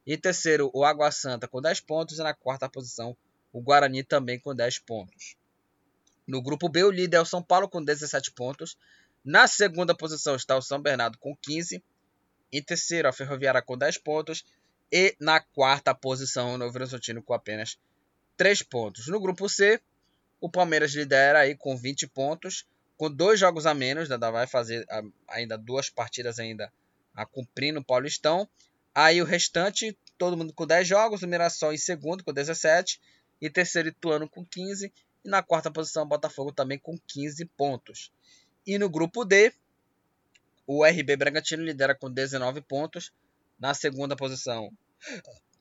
Em terceiro, o Água Santa com 10 pontos. E na quarta posição, o Guarani também com 10 pontos. No grupo B, o líder é o São Paulo com 17 pontos. Na segunda posição está o São Bernardo com 15. Em terceiro, a Ferroviária com 10 pontos. E na quarta posição, o Novo Horizontino com apenas 3 pontos. No grupo C, o Palmeiras lidera aí com 20 pontos. Com dois jogos a menos, ainda vai fazer ainda duas partidas ainda a cumprir no Paulistão. Aí o restante, todo mundo com 10 jogos, o Mirassol em segundo com 17, e terceiro Ituano com 15, e na quarta posição Botafogo também com 15 pontos. E no grupo D, o RB Bragantino lidera com 19 pontos, na segunda posição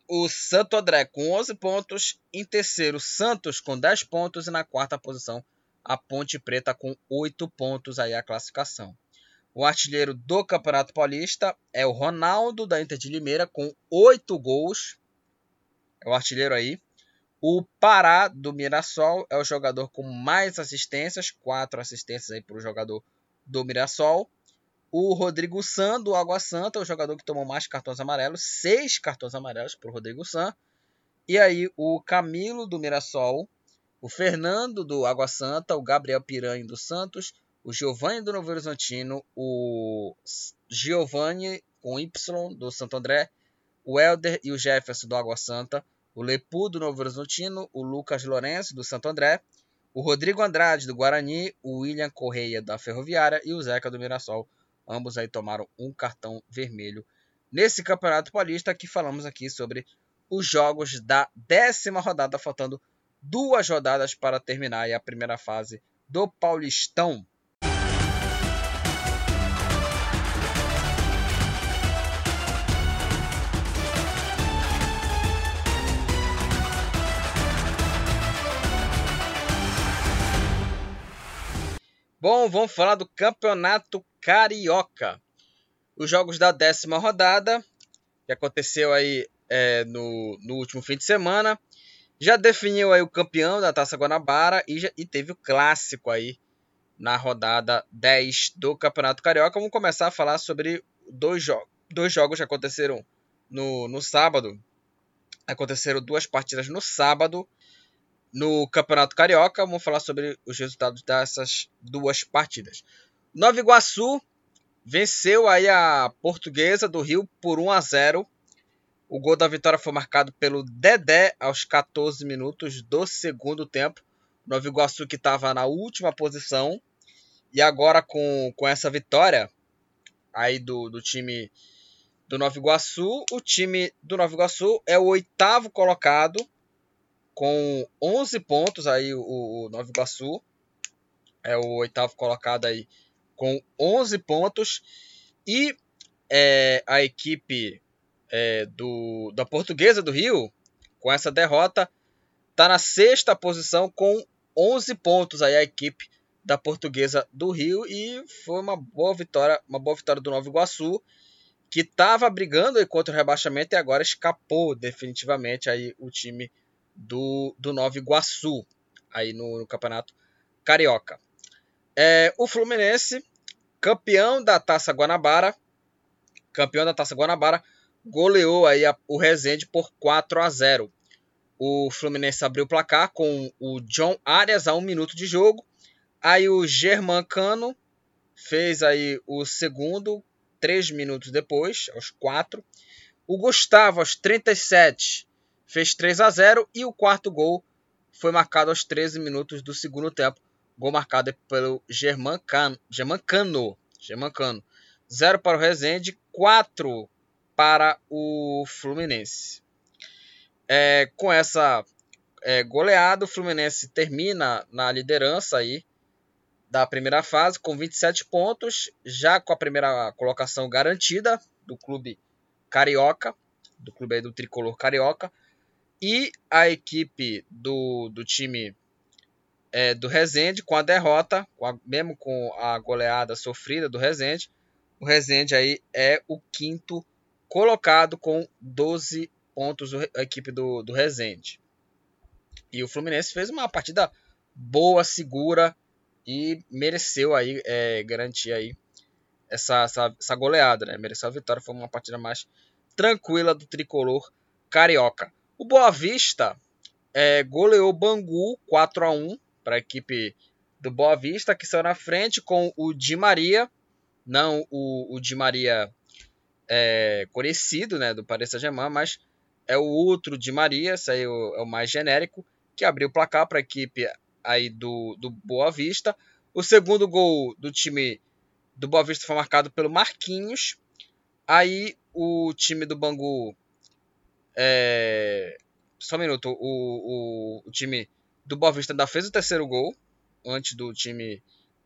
o Santo André com 11 pontos, em terceiro Santos com 10 pontos e na quarta posição a Ponte Preta com 8 pontos aí a classificação. O artilheiro do Campeonato Paulista é o Ronaldo da Inter de Limeira com 8 gols. É o artilheiro aí. O Pará do Mirassol é o jogador com mais assistências, quatro assistências aí para o jogador do Mirassol. O Rodrigo San do Água Santa, é o jogador que tomou mais cartões amarelos, seis cartões amarelos para o Rodrigo San. E aí o Camilo do Mirassol, o Fernando do Água Santa, o Gabriel Piranha do Santos, o Giovanni do Novo Horizontino, o Giovanni com Y do Santo André, o Elder e o Jefferson do Água Santa, o Lepu do Novo Horizontino, o Lucas Lourenço do Santo André, o Rodrigo Andrade do Guarani, o William Correia da Ferroviária e o Zeca do Mirassol. Ambos aí tomaram um cartão vermelho nesse Campeonato Paulista que falamos aqui sobre os jogos da décima rodada, faltando duas rodadas para terminar a primeira fase do Paulistão. Bom, vamos falar do Campeonato Carioca. Os jogos da décima rodada, que aconteceu aí é, no, no último fim de semana, já definiu aí o campeão da Taça Guanabara e, já, e teve o clássico aí na rodada 10 do Campeonato Carioca. Vamos começar a falar sobre dois, jo dois jogos que aconteceram no, no sábado. Aconteceram duas partidas no sábado no Campeonato Carioca. Vamos falar sobre os resultados dessas duas partidas. Nova Iguaçu venceu aí a Portuguesa do Rio por 1 a 0 o gol da vitória foi marcado pelo Dedé aos 14 minutos do segundo tempo. Nova Iguaçu que estava na última posição. E agora com, com essa vitória aí do, do time do Nova Iguaçu, o time do Nova Iguaçu é o oitavo colocado com 11 pontos aí o, o Nova Iguaçu. É o oitavo colocado aí com 11 pontos. E é, a equipe é, do, da Portuguesa do Rio, com essa derrota, está na sexta posição com 11 pontos aí a equipe da Portuguesa do Rio. E foi uma boa vitória, uma boa vitória do Nova Iguaçu, que estava brigando contra o rebaixamento e agora escapou definitivamente aí o time do, do Nova Iguaçu aí no, no Campeonato Carioca. É, o Fluminense, campeão da Taça Guanabara, campeão da Taça Guanabara, goleou aí a, o Resende por 4 a 0. O Fluminense abriu o placar com o John Arias a um minuto de jogo. Aí o German Cano fez aí o segundo, três minutos depois, aos 4. O Gustavo, aos 37, fez 3 a 0. E o quarto gol foi marcado aos 13 minutos do segundo tempo. Gol marcado pelo German Cano. German Cano. German Cano. 0 para o Resende, 4 para o Fluminense. É, com essa é, goleada, o Fluminense termina na liderança aí da primeira fase com 27 pontos, já com a primeira colocação garantida do clube carioca, do clube do tricolor carioca, e a equipe do, do time é, do Resende com a derrota, com a, mesmo com a goleada sofrida do Resende, o Resende aí é o quinto colocado com 12 pontos a equipe do, do Resende. E o Fluminense fez uma partida boa, segura e mereceu aí é, garantir aí essa, essa, essa, goleada, né? Mereceu a vitória, foi uma partida mais tranquila do tricolor carioca. O Boa Vista é, goleou Bangu 4 a 1 para a equipe do Boa Vista, que saiu na frente com o Di Maria, não o, o Di Maria é, conhecido né, do Paris Saint-Germain, mas é o outro de Maria, aí é o, é o mais genérico, que abriu o placar para a equipe aí do, do Boa Vista. O segundo gol do time do Boa Vista foi marcado pelo Marquinhos. Aí o time do Bangu. É... Só um minuto. O, o, o time do Boa Vista ainda fez o terceiro gol. Antes do time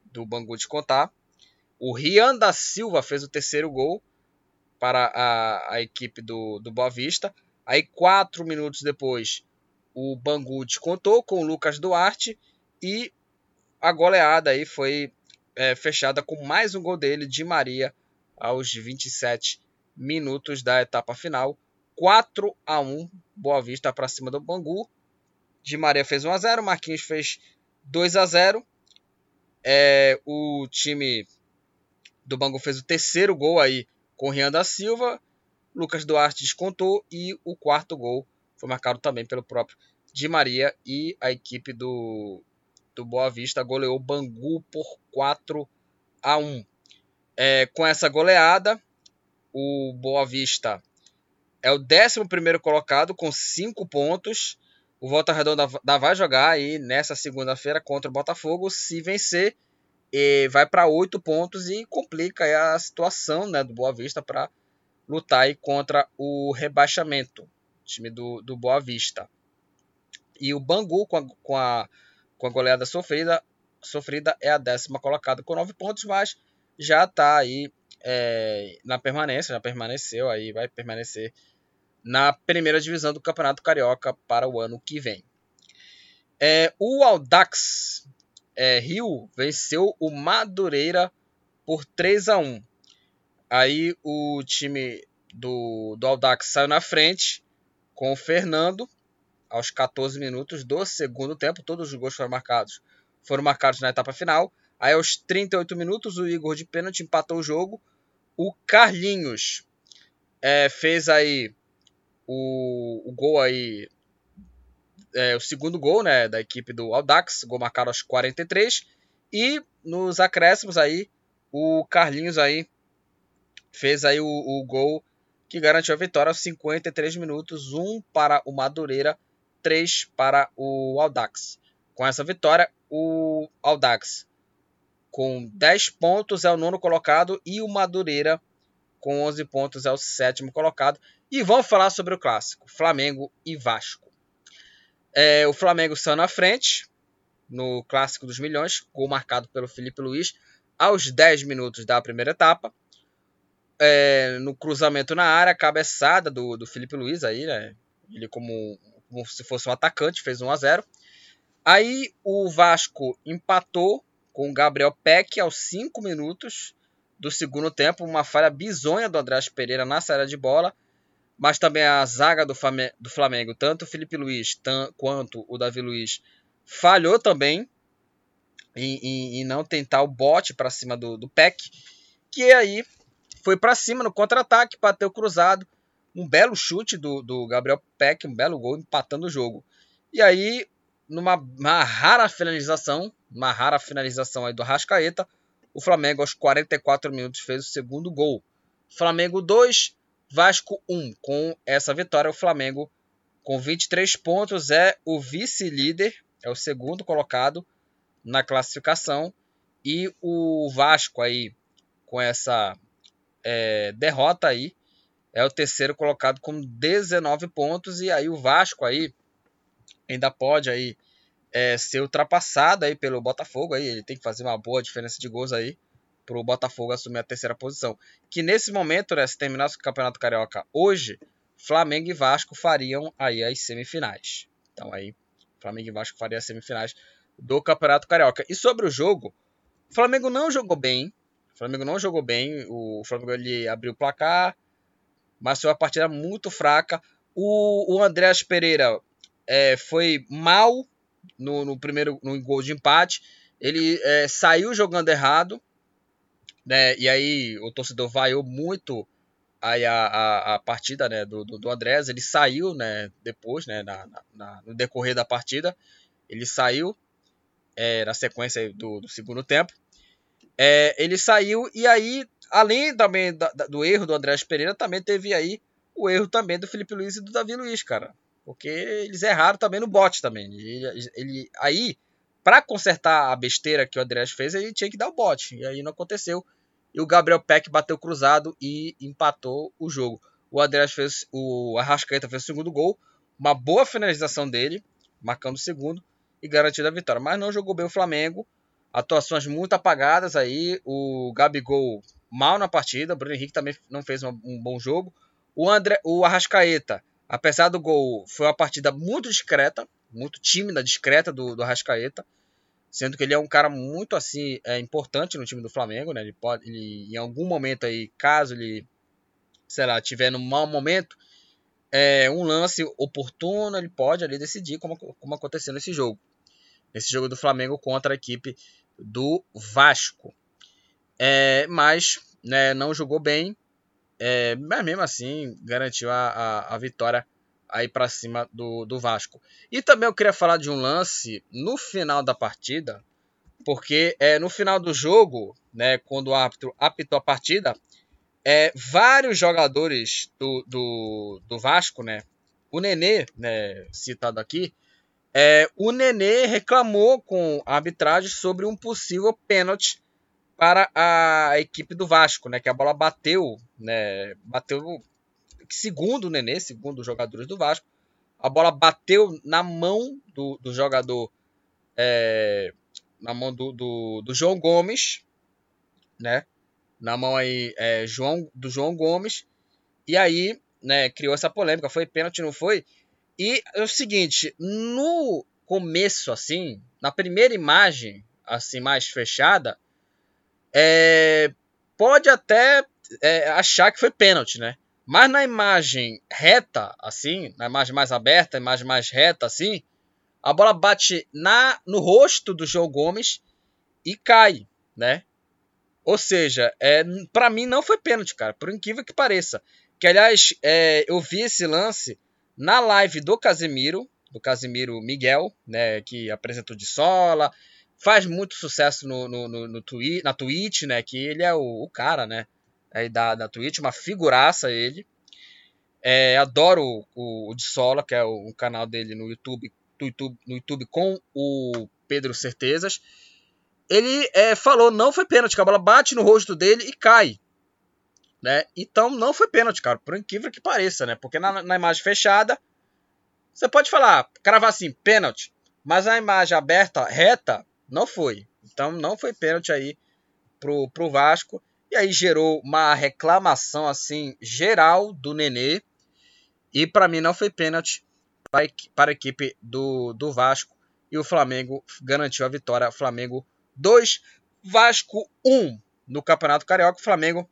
do Bangu descontar. O Rian da Silva fez o terceiro gol para a, a equipe do, do Boa Vista. Aí, quatro minutos depois, o Bangu descontou com o Lucas Duarte e a goleada aí foi é, fechada com mais um gol dele, de Maria, aos 27 minutos da etapa final. 4 a 1 Boa Vista para cima do Bangu. De Maria fez 1 a 0 Marquinhos fez 2 a 0 é, O time do Bangu fez o terceiro gol aí com Rian da Silva, Lucas Duarte descontou e o quarto gol foi marcado também pelo próprio Di Maria e a equipe do, do Boa Vista goleou Bangu por 4 a 1. É, com essa goleada, o Boa Vista é o 11 colocado com 5 pontos. O Volta Redonda vai jogar aí nessa segunda-feira contra o Botafogo. Se vencer, vai para oito pontos e complica a situação né, do Boa Vista para lutar aí contra o rebaixamento, time do, do Boa Vista. E o Bangu, com a, com a, com a goleada sofrida, sofrida, é a décima colocada com nove pontos, mas já está aí é, na permanência, já permaneceu aí, vai permanecer na primeira divisão do Campeonato Carioca para o ano que vem. É, o Aldax é, Rio venceu o Madureira por 3 a 1 Aí o time do, do Aldax saiu na frente com o Fernando aos 14 minutos do segundo tempo. Todos os gols foram marcados, foram marcados na etapa final. Aí aos 38 minutos o Igor de pênalti empatou o jogo. O Carlinhos é, fez aí o, o gol aí é, o segundo gol né, da equipe do Audax, gol marcado aos 43. E nos acréscimos aí, o Carlinhos aí fez aí o, o gol que garantiu a vitória aos 53 minutos, 1 para o Madureira, 3 para o Audax. Com essa vitória, o Audax com 10 pontos é o nono colocado e o Madureira com 11 pontos é o sétimo colocado. E vamos falar sobre o clássico, Flamengo e Vasco. É, o Flamengo saiu na frente no Clássico dos Milhões, gol marcado pelo Felipe Luiz aos 10 minutos da primeira etapa. É, no cruzamento na área, cabeçada do, do Felipe Luiz aí, né? Ele como, como se fosse um atacante, fez 1 a 0. Aí o Vasco empatou com o Gabriel Peck aos 5 minutos do segundo tempo, uma falha bizonha do Andrés Pereira na saída de bola mas também a zaga do Flamengo, do Flamengo tanto o Felipe Luiz quanto o Davi Luiz, falhou também em, em, em não tentar o bote para cima do, do que aí foi para cima no contra-ataque, bateu cruzado, um belo chute do, do Gabriel Peck, um belo gol, empatando o jogo. E aí, numa rara finalização, uma rara finalização aí do Rascaeta, o Flamengo aos 44 minutos fez o segundo gol. Flamengo 2, Vasco 1. Com essa vitória, o Flamengo, com 23 pontos, é o vice-líder, é o segundo colocado na classificação. E o Vasco aí, com essa é, derrota aí, é o terceiro colocado com 19 pontos. E aí o Vasco aí ainda pode aí é, ser ultrapassado aí pelo Botafogo. Aí ele tem que fazer uma boa diferença de gols aí para o Botafogo assumir a terceira posição. Que nesse momento, né, se terminasse o Campeonato Carioca hoje, Flamengo e Vasco fariam aí as semifinais. Então aí, Flamengo e Vasco fariam as semifinais do Campeonato Carioca. E sobre o jogo, o Flamengo não jogou bem. O Flamengo não jogou bem. O Flamengo ele abriu o placar, mas foi uma partida muito fraca. O, o Pereira é, foi mal no, no, primeiro no gol de empate. Ele é, saiu jogando errado né? E aí o torcedor vaiou muito aí a, a, a partida né, do, do, do, Andrés. Ele saiu né, depois, né, na, na, no decorrer da partida. Ele saiu é, na sequência do, do segundo tempo. É, ele saiu e aí, além também da, da, do erro do Andrés Pereira, também teve aí o erro também do Felipe Luiz e do Davi Luiz, cara. Porque eles erraram também no bote também. Ele, ele aí para consertar a besteira que o Andrés fez, ele tinha que dar o bote. E aí não aconteceu. E o Gabriel Peck bateu cruzado e empatou o jogo. O Andrés fez. O Arrascaeta fez o segundo gol. Uma boa finalização dele, marcando o segundo e garantindo a vitória. Mas não jogou bem o Flamengo. Atuações muito apagadas aí. O Gabigol mal na partida. O Bruno Henrique também não fez um, um bom jogo. O, André, o Arrascaeta, apesar do gol, foi uma partida muito discreta muito tímida, discreta do, do Rascaeta, sendo que ele é um cara muito assim é, importante no time do Flamengo, né? Ele pode, ele, em algum momento aí, caso ele, sei lá, tiver num mau momento, é, um lance oportuno, ele pode ali decidir como, como aconteceu nesse jogo, nesse jogo do Flamengo contra a equipe do Vasco. É, mas né, não jogou bem, é, mas mesmo assim garantiu a, a, a vitória aí para cima do, do Vasco. E também eu queria falar de um lance no final da partida, porque é, no final do jogo, né, quando o árbitro apitou a partida, é, vários jogadores do, do, do Vasco, né, o Nenê, né, citado aqui, é, o Nenê reclamou com a arbitragem sobre um possível pênalti para a equipe do Vasco, né, que a bola bateu, né, bateu segundo o Nenê, segundo os jogadores do Vasco, a bola bateu na mão do, do jogador, é, na mão do, do, do, João Gomes, né? Na mão aí é, João, do João Gomes, e aí né, criou essa polêmica, foi pênalti, não foi? E é o seguinte, no começo, assim, na primeira imagem, assim mais fechada, é, pode até é, achar que foi pênalti, né? Mas na imagem reta, assim, na imagem mais aberta, imagem mais reta, assim, a bola bate na no rosto do João Gomes e cai, né? Ou seja, é, para mim não foi pênalti, cara, por incrível que pareça. Que aliás, é, eu vi esse lance na live do Casemiro, do Casemiro Miguel, né, que apresentou de sola, faz muito sucesso no, no, no, no twi na Twitch, né, que ele é o, o cara, né, aí da, da Twitch, uma figuraça ele. É, adoro o, o, de Sola, que é o, o canal dele no YouTube, no YouTube, no YouTube com o Pedro Certezas. Ele é, falou, não foi pênalti, a bola bate no rosto dele e cai. Né? Então não foi pênalti, cara, por incrível que pareça, né? Porque na, na imagem fechada, você pode falar, cravar assim, pênalti. Mas a imagem aberta, reta, não foi. Então não foi pênalti aí pro, pro Vasco. E aí gerou uma reclamação assim geral do Nenê. E para mim não foi pênalti para, a equipe do, do Vasco. E o Flamengo garantiu a vitória. Flamengo 2, Vasco 1 no Campeonato Carioca. O Flamengo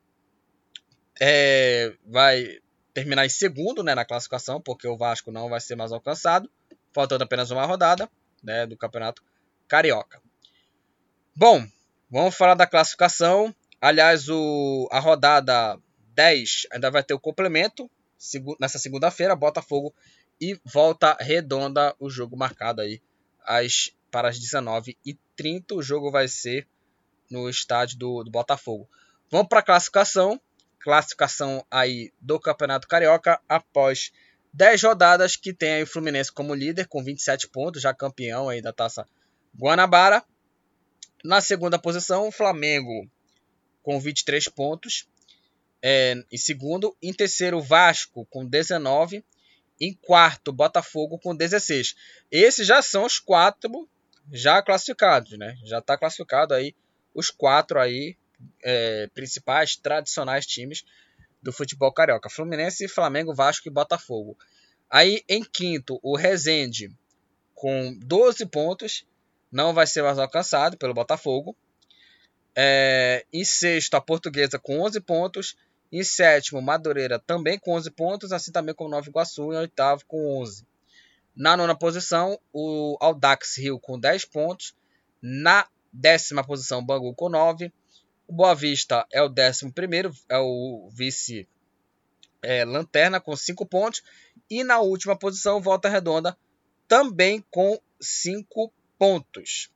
é, vai terminar em segundo né, na classificação, porque o Vasco não vai ser mais alcançado, faltando apenas uma rodada né, do Campeonato Carioca. Bom, vamos falar da classificação. Aliás, o, a rodada 10 ainda vai ter o complemento. Nessa segunda-feira, Botafogo e Volta Redonda, o jogo marcado aí às, para as 19h30. O jogo vai ser no estádio do, do Botafogo. Vamos para a classificação classificação aí do Campeonato Carioca após 10 rodadas que tem aí o Fluminense como líder com 27 pontos, já campeão aí da Taça Guanabara. Na segunda posição, o Flamengo com 23 pontos. É, em segundo, em terceiro, Vasco com 19. Em quarto, Botafogo com 16. Esses já são os quatro já classificados, né? Já está classificado aí os quatro aí é, principais, tradicionais times do futebol carioca: Fluminense, Flamengo, Vasco e Botafogo. Aí em quinto, o Rezende com 12 pontos, não vai ser mais alcançado pelo Botafogo. É, em sexto, a Portuguesa com 11 pontos. Em sétimo, Madureira também com 11 pontos, assim também como Nova Iguaçu. Em oitavo, com 11. Na nona posição, o Audax Rio com 10 pontos. Na décima posição, Bangu com 9. O Boa Vista é o 11, é o vice é, lanterna com 5 pontos. E na última posição, Volta Redonda, também com 5 pontos.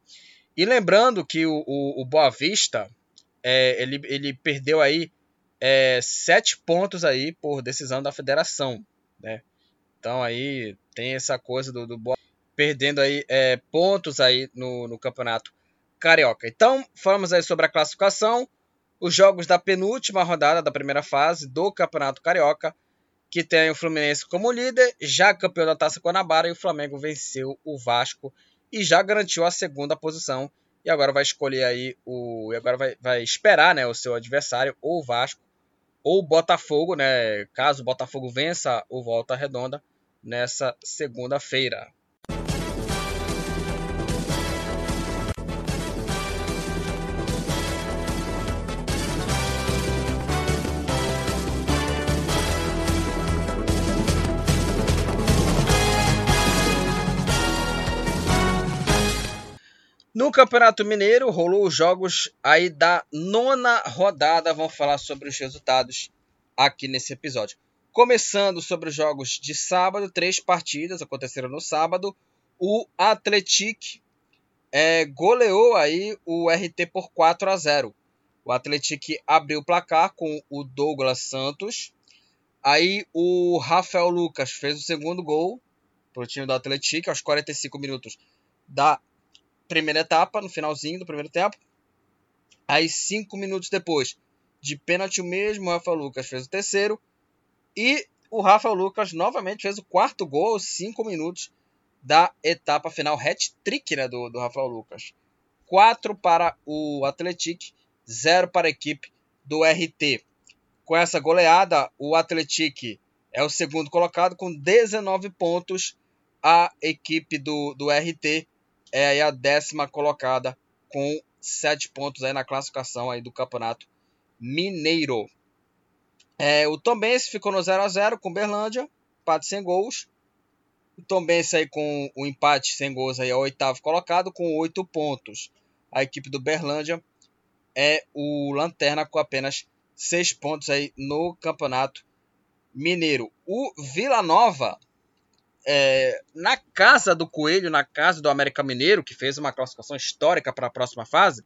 E lembrando que o, o, o Boa Vista é, ele, ele perdeu aí é, 7 pontos aí por decisão da federação. Né? Então aí tem essa coisa do, do Boa perdendo aí é, pontos aí no, no campeonato Carioca. Então, falamos aí sobre a classificação, os jogos da penúltima rodada da primeira fase do Campeonato Carioca, que tem o Fluminense como líder, já campeão da Taça Guanabara, e o Flamengo venceu o Vasco e já garantiu a segunda posição. E agora vai escolher aí o. E agora vai, vai esperar né, o seu adversário, ou o Vasco, ou o Botafogo, né? Caso o Botafogo vença o Volta Redonda nessa segunda-feira. No Campeonato Mineiro rolou os jogos aí da nona rodada. Vamos falar sobre os resultados aqui nesse episódio. Começando sobre os jogos de sábado, três partidas aconteceram no sábado. O Atletic é, goleou aí o RT por 4 a 0. O Atletic abriu o placar com o Douglas Santos. Aí o Rafael Lucas fez o segundo gol para o time do Atletic aos 45 minutos da primeira etapa, no finalzinho do primeiro tempo. Aí, cinco minutos depois, de pênalti mesmo, o Rafael Lucas fez o terceiro. E o Rafael Lucas novamente fez o quarto gol, cinco minutos da etapa final. Hat-trick né, do, do Rafael Lucas. 4 para o Atletic, 0 para a equipe do RT. Com essa goleada, o Atletic é o segundo colocado com 19 pontos. A equipe do, do RT é a décima colocada com 7 pontos aí na classificação aí do Campeonato Mineiro. É, o Tombense ficou no 0 a 0 com Berlândia, empate sem gols. O Tombense aí com o empate sem gols aí é o oitavo colocado com 8 pontos. A equipe do Berlândia é o lanterna com apenas 6 pontos aí no Campeonato Mineiro. O Vila Nova é, na casa do Coelho, na casa do América Mineiro, que fez uma classificação histórica para a próxima fase,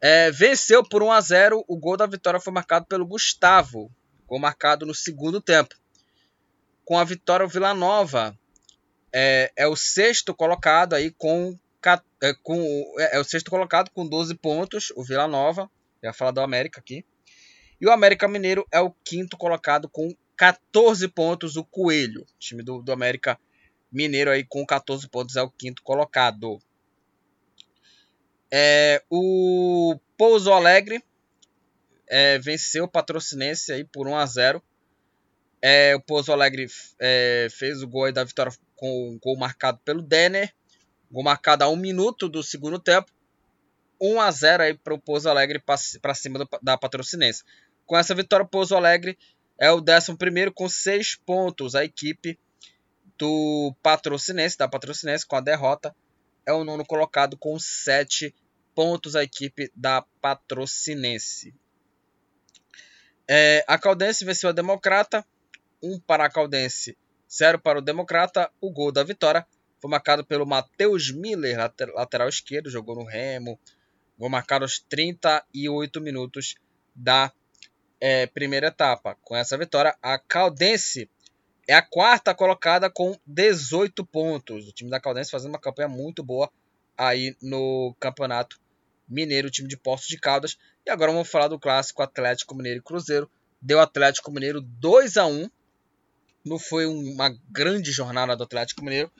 é, venceu por 1 a 0. O gol da vitória foi marcado pelo Gustavo, gol marcado no segundo tempo. Com a vitória, o Vila Nova é, é o sexto colocado aí com, é, com é, é, o sexto colocado com 12 pontos, o Vila Nova. Já falar do América aqui. E o América Mineiro é o quinto colocado com 14 pontos o Coelho. Time do, do América Mineiro aí com 14 pontos é o quinto colocado. É, o Pouso Alegre é, venceu o Patrocinense aí por 1 a 0. É, o Pouso Alegre é, fez o gol da vitória com o gol marcado pelo Denner. Gol marcado a um minuto do segundo tempo. 1 a 0 aí para o Pouso Alegre para cima do, da Patrocinense. Com essa vitória, o Pouso Alegre é o 11 com 6 pontos. A equipe do Patrocinense, da Patrocinense, com a derrota, é o nono colocado com 7 pontos. A equipe da Patrocinense. É, a Caldense venceu a Democrata. 1 um para a Caldense, 0 para o Democrata. O gol da vitória foi marcado pelo Matheus Miller, lateral esquerdo, jogou no Remo. Gol marcado aos 38 minutos da é, primeira etapa. Com essa vitória, a Caldense é a quarta colocada com 18 pontos. O time da Caldense fazendo uma campanha muito boa aí no Campeonato Mineiro, o time de Poços de Caldas. E agora vamos falar do clássico Atlético Mineiro e Cruzeiro. Deu Atlético Mineiro 2 a 1 Não foi uma grande jornada do Atlético Mineiro,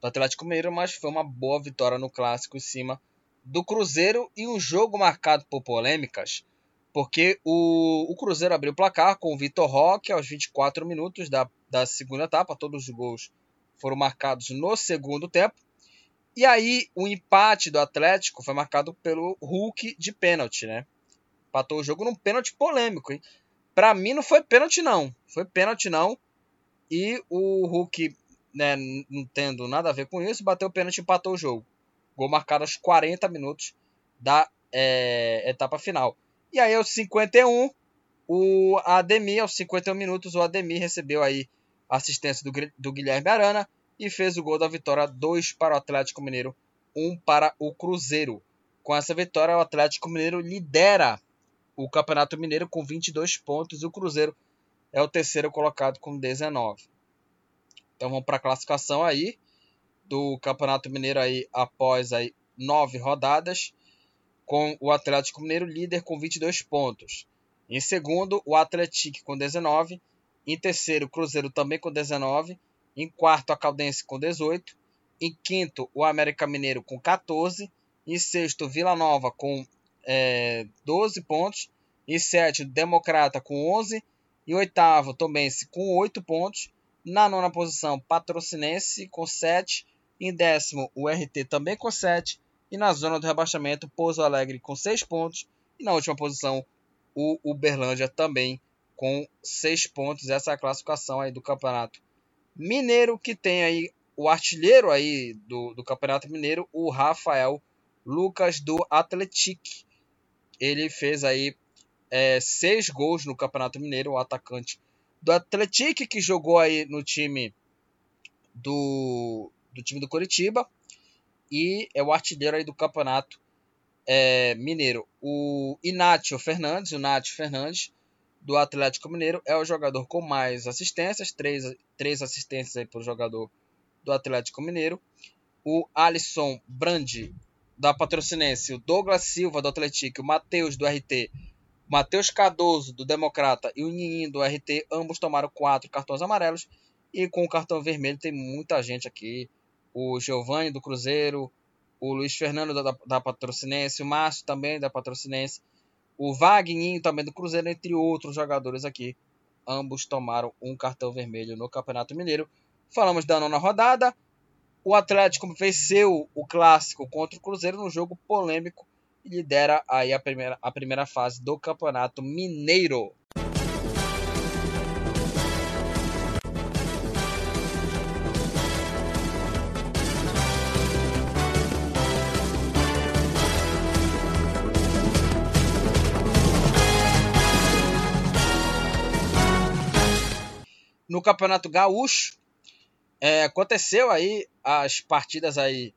do Atlético Mineiro, mas foi uma boa vitória no clássico em cima do Cruzeiro e um jogo marcado por polêmicas porque o, o Cruzeiro abriu o placar com o Vitor Roque aos 24 minutos da, da segunda etapa. Todos os gols foram marcados no segundo tempo. E aí o empate do Atlético foi marcado pelo Hulk de pênalti, né? Empatou o jogo num pênalti polêmico, hein? Pra mim não foi pênalti não, foi pênalti não. E o Hulk, né, não tendo nada a ver com isso, bateu o pênalti e empatou o jogo. Gol marcado aos 40 minutos da é, etapa final. E aí aos 51, o Ademir, aos 51 minutos, o Ademir recebeu aí assistência do, do Guilherme Arana e fez o gol da vitória 2 para o Atlético Mineiro, 1 um para o Cruzeiro. Com essa vitória, o Atlético Mineiro lidera o Campeonato Mineiro com 22 pontos e o Cruzeiro é o terceiro colocado com 19. Então vamos para a classificação aí do Campeonato Mineiro aí após aí nove rodadas com o Atlético Mineiro líder com 22 pontos. Em segundo, o Atlético com 19. Em terceiro, o Cruzeiro também com 19. Em quarto, a Caldense com 18. Em quinto, o América Mineiro com 14. Em sexto, Vila Nova com é, 12 pontos. Em sétimo, Democrata com 11. Em oitavo, Tombense com 8 pontos. Na nona posição, Patrocinense com 7. Em décimo, o RT também com 7. E na zona do rebaixamento, Pouso Alegre com 6 pontos. E na última posição, o Uberlândia também com 6 pontos. Essa é a classificação aí do Campeonato Mineiro, que tem aí o artilheiro aí do, do Campeonato Mineiro, o Rafael Lucas do Atletic. Ele fez aí é, seis gols no Campeonato Mineiro, o atacante do Atletic, que jogou aí no time do, do time do Curitiba e é o artilheiro aí do campeonato é, mineiro. O Inácio Fernandes, o Inácio Fernandes, do Atlético Mineiro, é o jogador com mais assistências, três, três assistências aí para o jogador do Atlético Mineiro. O Alisson Brandi, da Patrocinense, o Douglas Silva, do Atlético, o Matheus, do RT, Matheus Cardoso, do Democrata, e o Ninho, do RT, ambos tomaram quatro cartões amarelos. E com o cartão vermelho tem muita gente aqui o Giovanni do Cruzeiro, o Luiz Fernando da, da Patrocinense, o Márcio também da Patrocinense, o Wagninho também do Cruzeiro, entre outros jogadores aqui. Ambos tomaram um cartão vermelho no Campeonato Mineiro. Falamos da nona rodada. O Atlético venceu o clássico contra o Cruzeiro no jogo polêmico e lidera aí a primeira, a primeira fase do Campeonato Mineiro. No Campeonato Gaúcho. É, aconteceu aí as partidas aí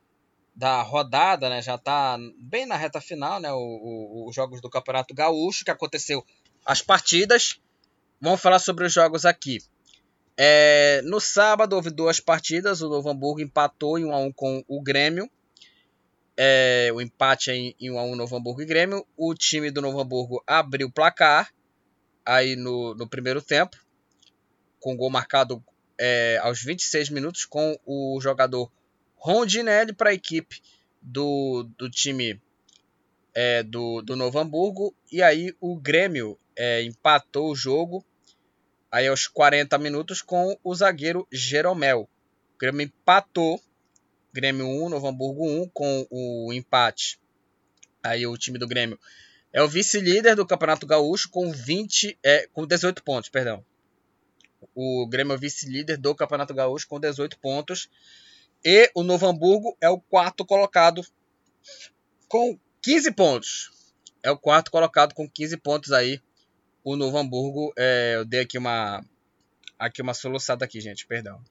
da rodada, né? Já tá bem na reta final, né? Os jogos do Campeonato Gaúcho, que aconteceu as partidas. Vamos falar sobre os jogos aqui. É, no sábado houve duas partidas. O Novo Hamburgo empatou em 1 a 1 com o Grêmio. É, o empate em, em 1 a 1 Novo Hamburgo e Grêmio. O time do Novo Hamburgo abriu o placar aí no, no primeiro tempo com gol marcado é, aos 26 minutos com o jogador Rondinelli para a equipe do, do time é, do, do Novo Hamburgo. E aí o Grêmio é, empatou o jogo aí aos 40 minutos com o zagueiro Jeromel. O Grêmio empatou. Grêmio 1, Novo Hamburgo 1 com o empate. Aí o time do Grêmio é o vice-líder do Campeonato Gaúcho com 20 é, com 18 pontos, perdão. O Grêmio é vice-líder do Campeonato Gaúcho com 18 pontos. E o Novo Hamburgo é o quarto colocado com 15 pontos. É o quarto colocado com 15 pontos aí. O Novo Hamburgo, é, eu dei aqui uma aqui uma soluçada aqui, gente, perdão.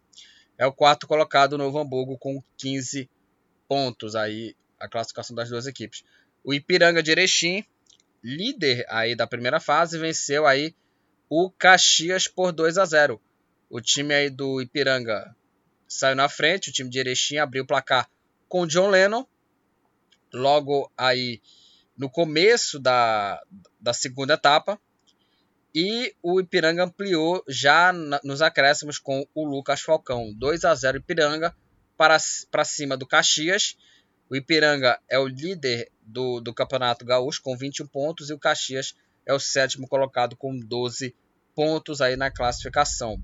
É o quarto colocado o Novo Hamburgo com 15 pontos aí a classificação das duas equipes. O Ipiranga de Erechim, líder aí da primeira fase, venceu aí o Caxias por 2 a 0. O time aí do Ipiranga saiu na frente, o time de Erechim abriu o placar com o John Lennon. Logo aí no começo da, da segunda etapa. E o Ipiranga ampliou já na, nos acréscimos com o Lucas Falcão. 2 a 0 Ipiranga para, para cima do Caxias. O Ipiranga é o líder do, do Campeonato Gaúcho com 21 pontos e o Caxias é o sétimo colocado com 12 pontos aí na classificação.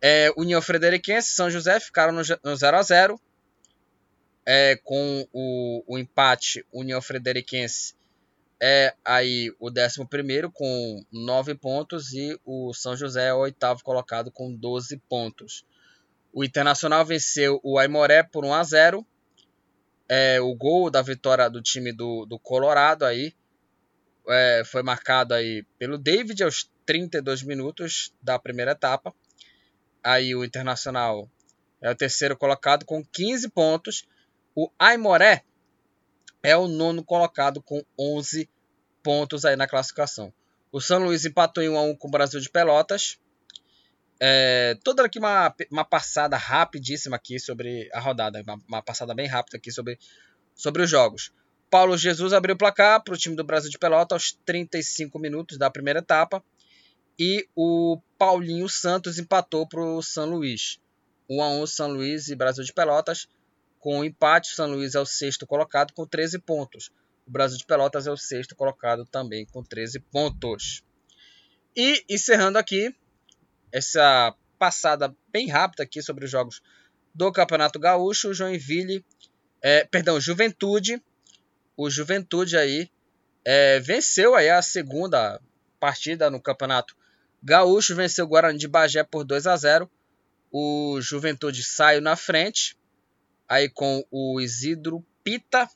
É, União Frederiquense e São José ficaram no, 0 a 0 é, com o, o, empate União Frederiquense é aí o 11 com 9 pontos e o São José é o oitavo colocado com 12 pontos. O Internacional venceu o Aimoré por 1 a 0 é, o gol da vitória do time do, do Colorado aí é, foi marcado aí pelo David aos 32 minutos da primeira etapa. Aí o Internacional é o terceiro colocado com 15 pontos. O Aimoré é o nono colocado com 11 pontos aí na classificação. O São Luís empatou em 1 a 1 com o Brasil de Pelotas. É, toda aqui uma, uma passada rapidíssima aqui sobre a rodada, uma, uma passada bem rápida aqui sobre, sobre os jogos. Paulo Jesus abriu o placar para o time do Brasil de Pelota aos 35 minutos da primeira etapa. E o Paulinho Santos empatou para o São Luís. 1 a 1 São Luís e Brasil de Pelotas. Com o empate, o São Luís é o sexto colocado com 13 pontos. O Brasil de Pelotas é o sexto colocado também com 13 pontos. E encerrando aqui essa passada bem rápida aqui sobre os jogos do Campeonato Gaúcho, Joinville, é, perdão, Juventude o Juventude aí é, venceu aí a segunda partida no Campeonato Gaúcho, venceu o Guarani de Bagé por 2 a 0. O Juventude saiu na frente, aí com o Isidro Pita,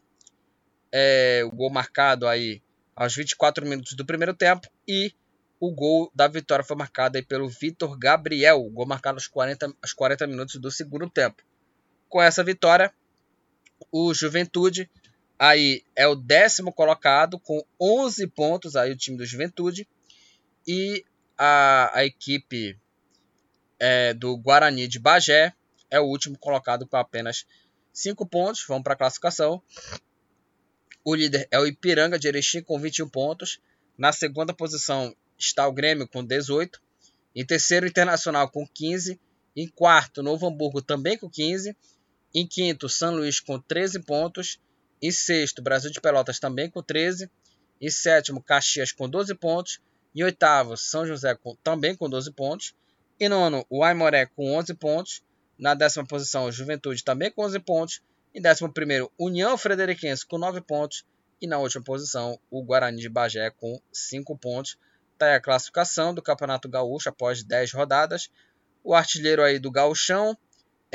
é, o gol marcado aí aos 24 minutos do primeiro tempo e o gol da vitória foi marcado aí pelo Vitor Gabriel, o gol marcado aos 40, aos 40 minutos do segundo tempo. Com essa vitória, o Juventude Aí é o décimo colocado com 11 pontos aí o time do Juventude. E a, a equipe é, do Guarani de Bagé é o último colocado com apenas 5 pontos. Vamos para a classificação. O líder é o Ipiranga de Erechim com 21 pontos. Na segunda posição está o Grêmio com 18. Em terceiro, Internacional com 15. Em quarto, Novo Hamburgo também com 15. Em quinto, São Luís com 13 pontos. Em sexto, Brasil de Pelotas também com 13. Em sétimo, Caxias com 12 pontos. Em oitavo, São José com, também com 12 pontos. Em nono, o Aimoré com 11 pontos. Na décima posição, Juventude também com 11 pontos. Em décimo primeiro, União Frederiquense com 9 pontos. E na última posição, o Guarani de Bagé com 5 pontos. Está aí a classificação do Campeonato Gaúcho após 10 rodadas. O artilheiro aí do Gauchão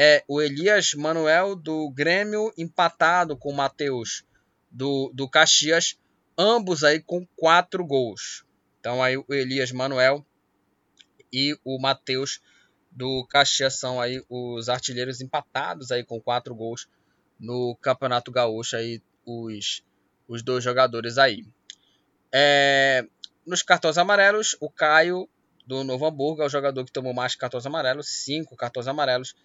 é o Elias Manuel do Grêmio, empatado com o Matheus do, do Caxias, ambos aí com 4 gols. Então aí o Elias Manuel e o Matheus do Caxias são aí os artilheiros empatados aí com 4 gols no Campeonato Gaúcho aí os, os dois jogadores aí. É, nos cartões amarelos, o Caio do Novo Hamburgo é o jogador que tomou mais cartões amarelos, cinco cartões amarelos.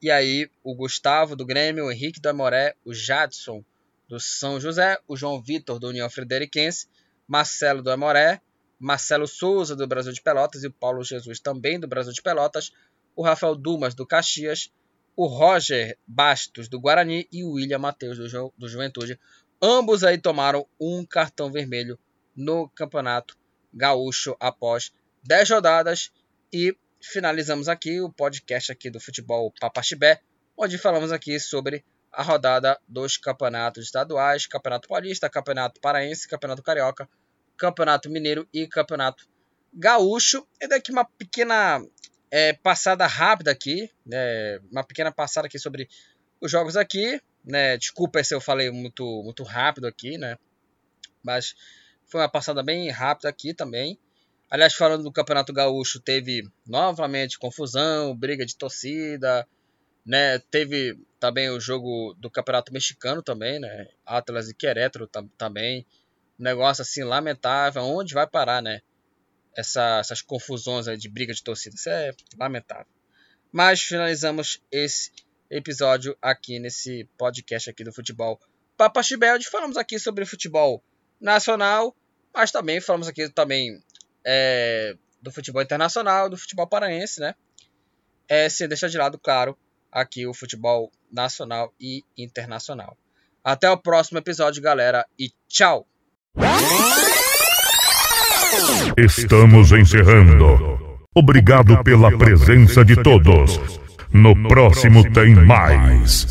E aí o Gustavo do Grêmio, o Henrique do Amoré, o Jadson do São José, o João Vitor do União Frederiquense, Marcelo do Amoré, Marcelo Souza do Brasil de Pelotas e o Paulo Jesus também do Brasil de Pelotas, o Rafael Dumas do Caxias, o Roger Bastos do Guarani e o William Matheus do, Ju do Juventude. Ambos aí tomaram um cartão vermelho no Campeonato Gaúcho após 10 rodadas e finalizamos aqui o podcast aqui do Futebol Papaxibé, onde falamos aqui sobre a rodada dos campeonatos estaduais, Campeonato Paulista, Campeonato Paraense, Campeonato Carioca, Campeonato Mineiro e Campeonato Gaúcho. E daqui uma pequena é, passada rápida aqui, né, uma pequena passada aqui sobre os jogos aqui, né, desculpa se eu falei muito, muito rápido aqui, né, mas foi uma passada bem rápida aqui também. Aliás, falando do Campeonato Gaúcho, teve novamente confusão, briga de torcida, né? Teve também o jogo do Campeonato Mexicano também, né? Atlas e Querétaro também. Um negócio assim lamentável. Onde vai parar, né? Essa, essas confusões de briga de torcida. Isso é lamentável. Mas finalizamos esse episódio aqui nesse podcast aqui do futebol Papa onde falamos aqui sobre futebol nacional, mas também falamos aqui também é, do futebol internacional, do futebol paraense, né? É, sem deixar de lado, claro, aqui o futebol nacional e internacional. Até o próximo episódio, galera, e tchau! Estamos encerrando. Obrigado pela presença de todos. No próximo tem mais.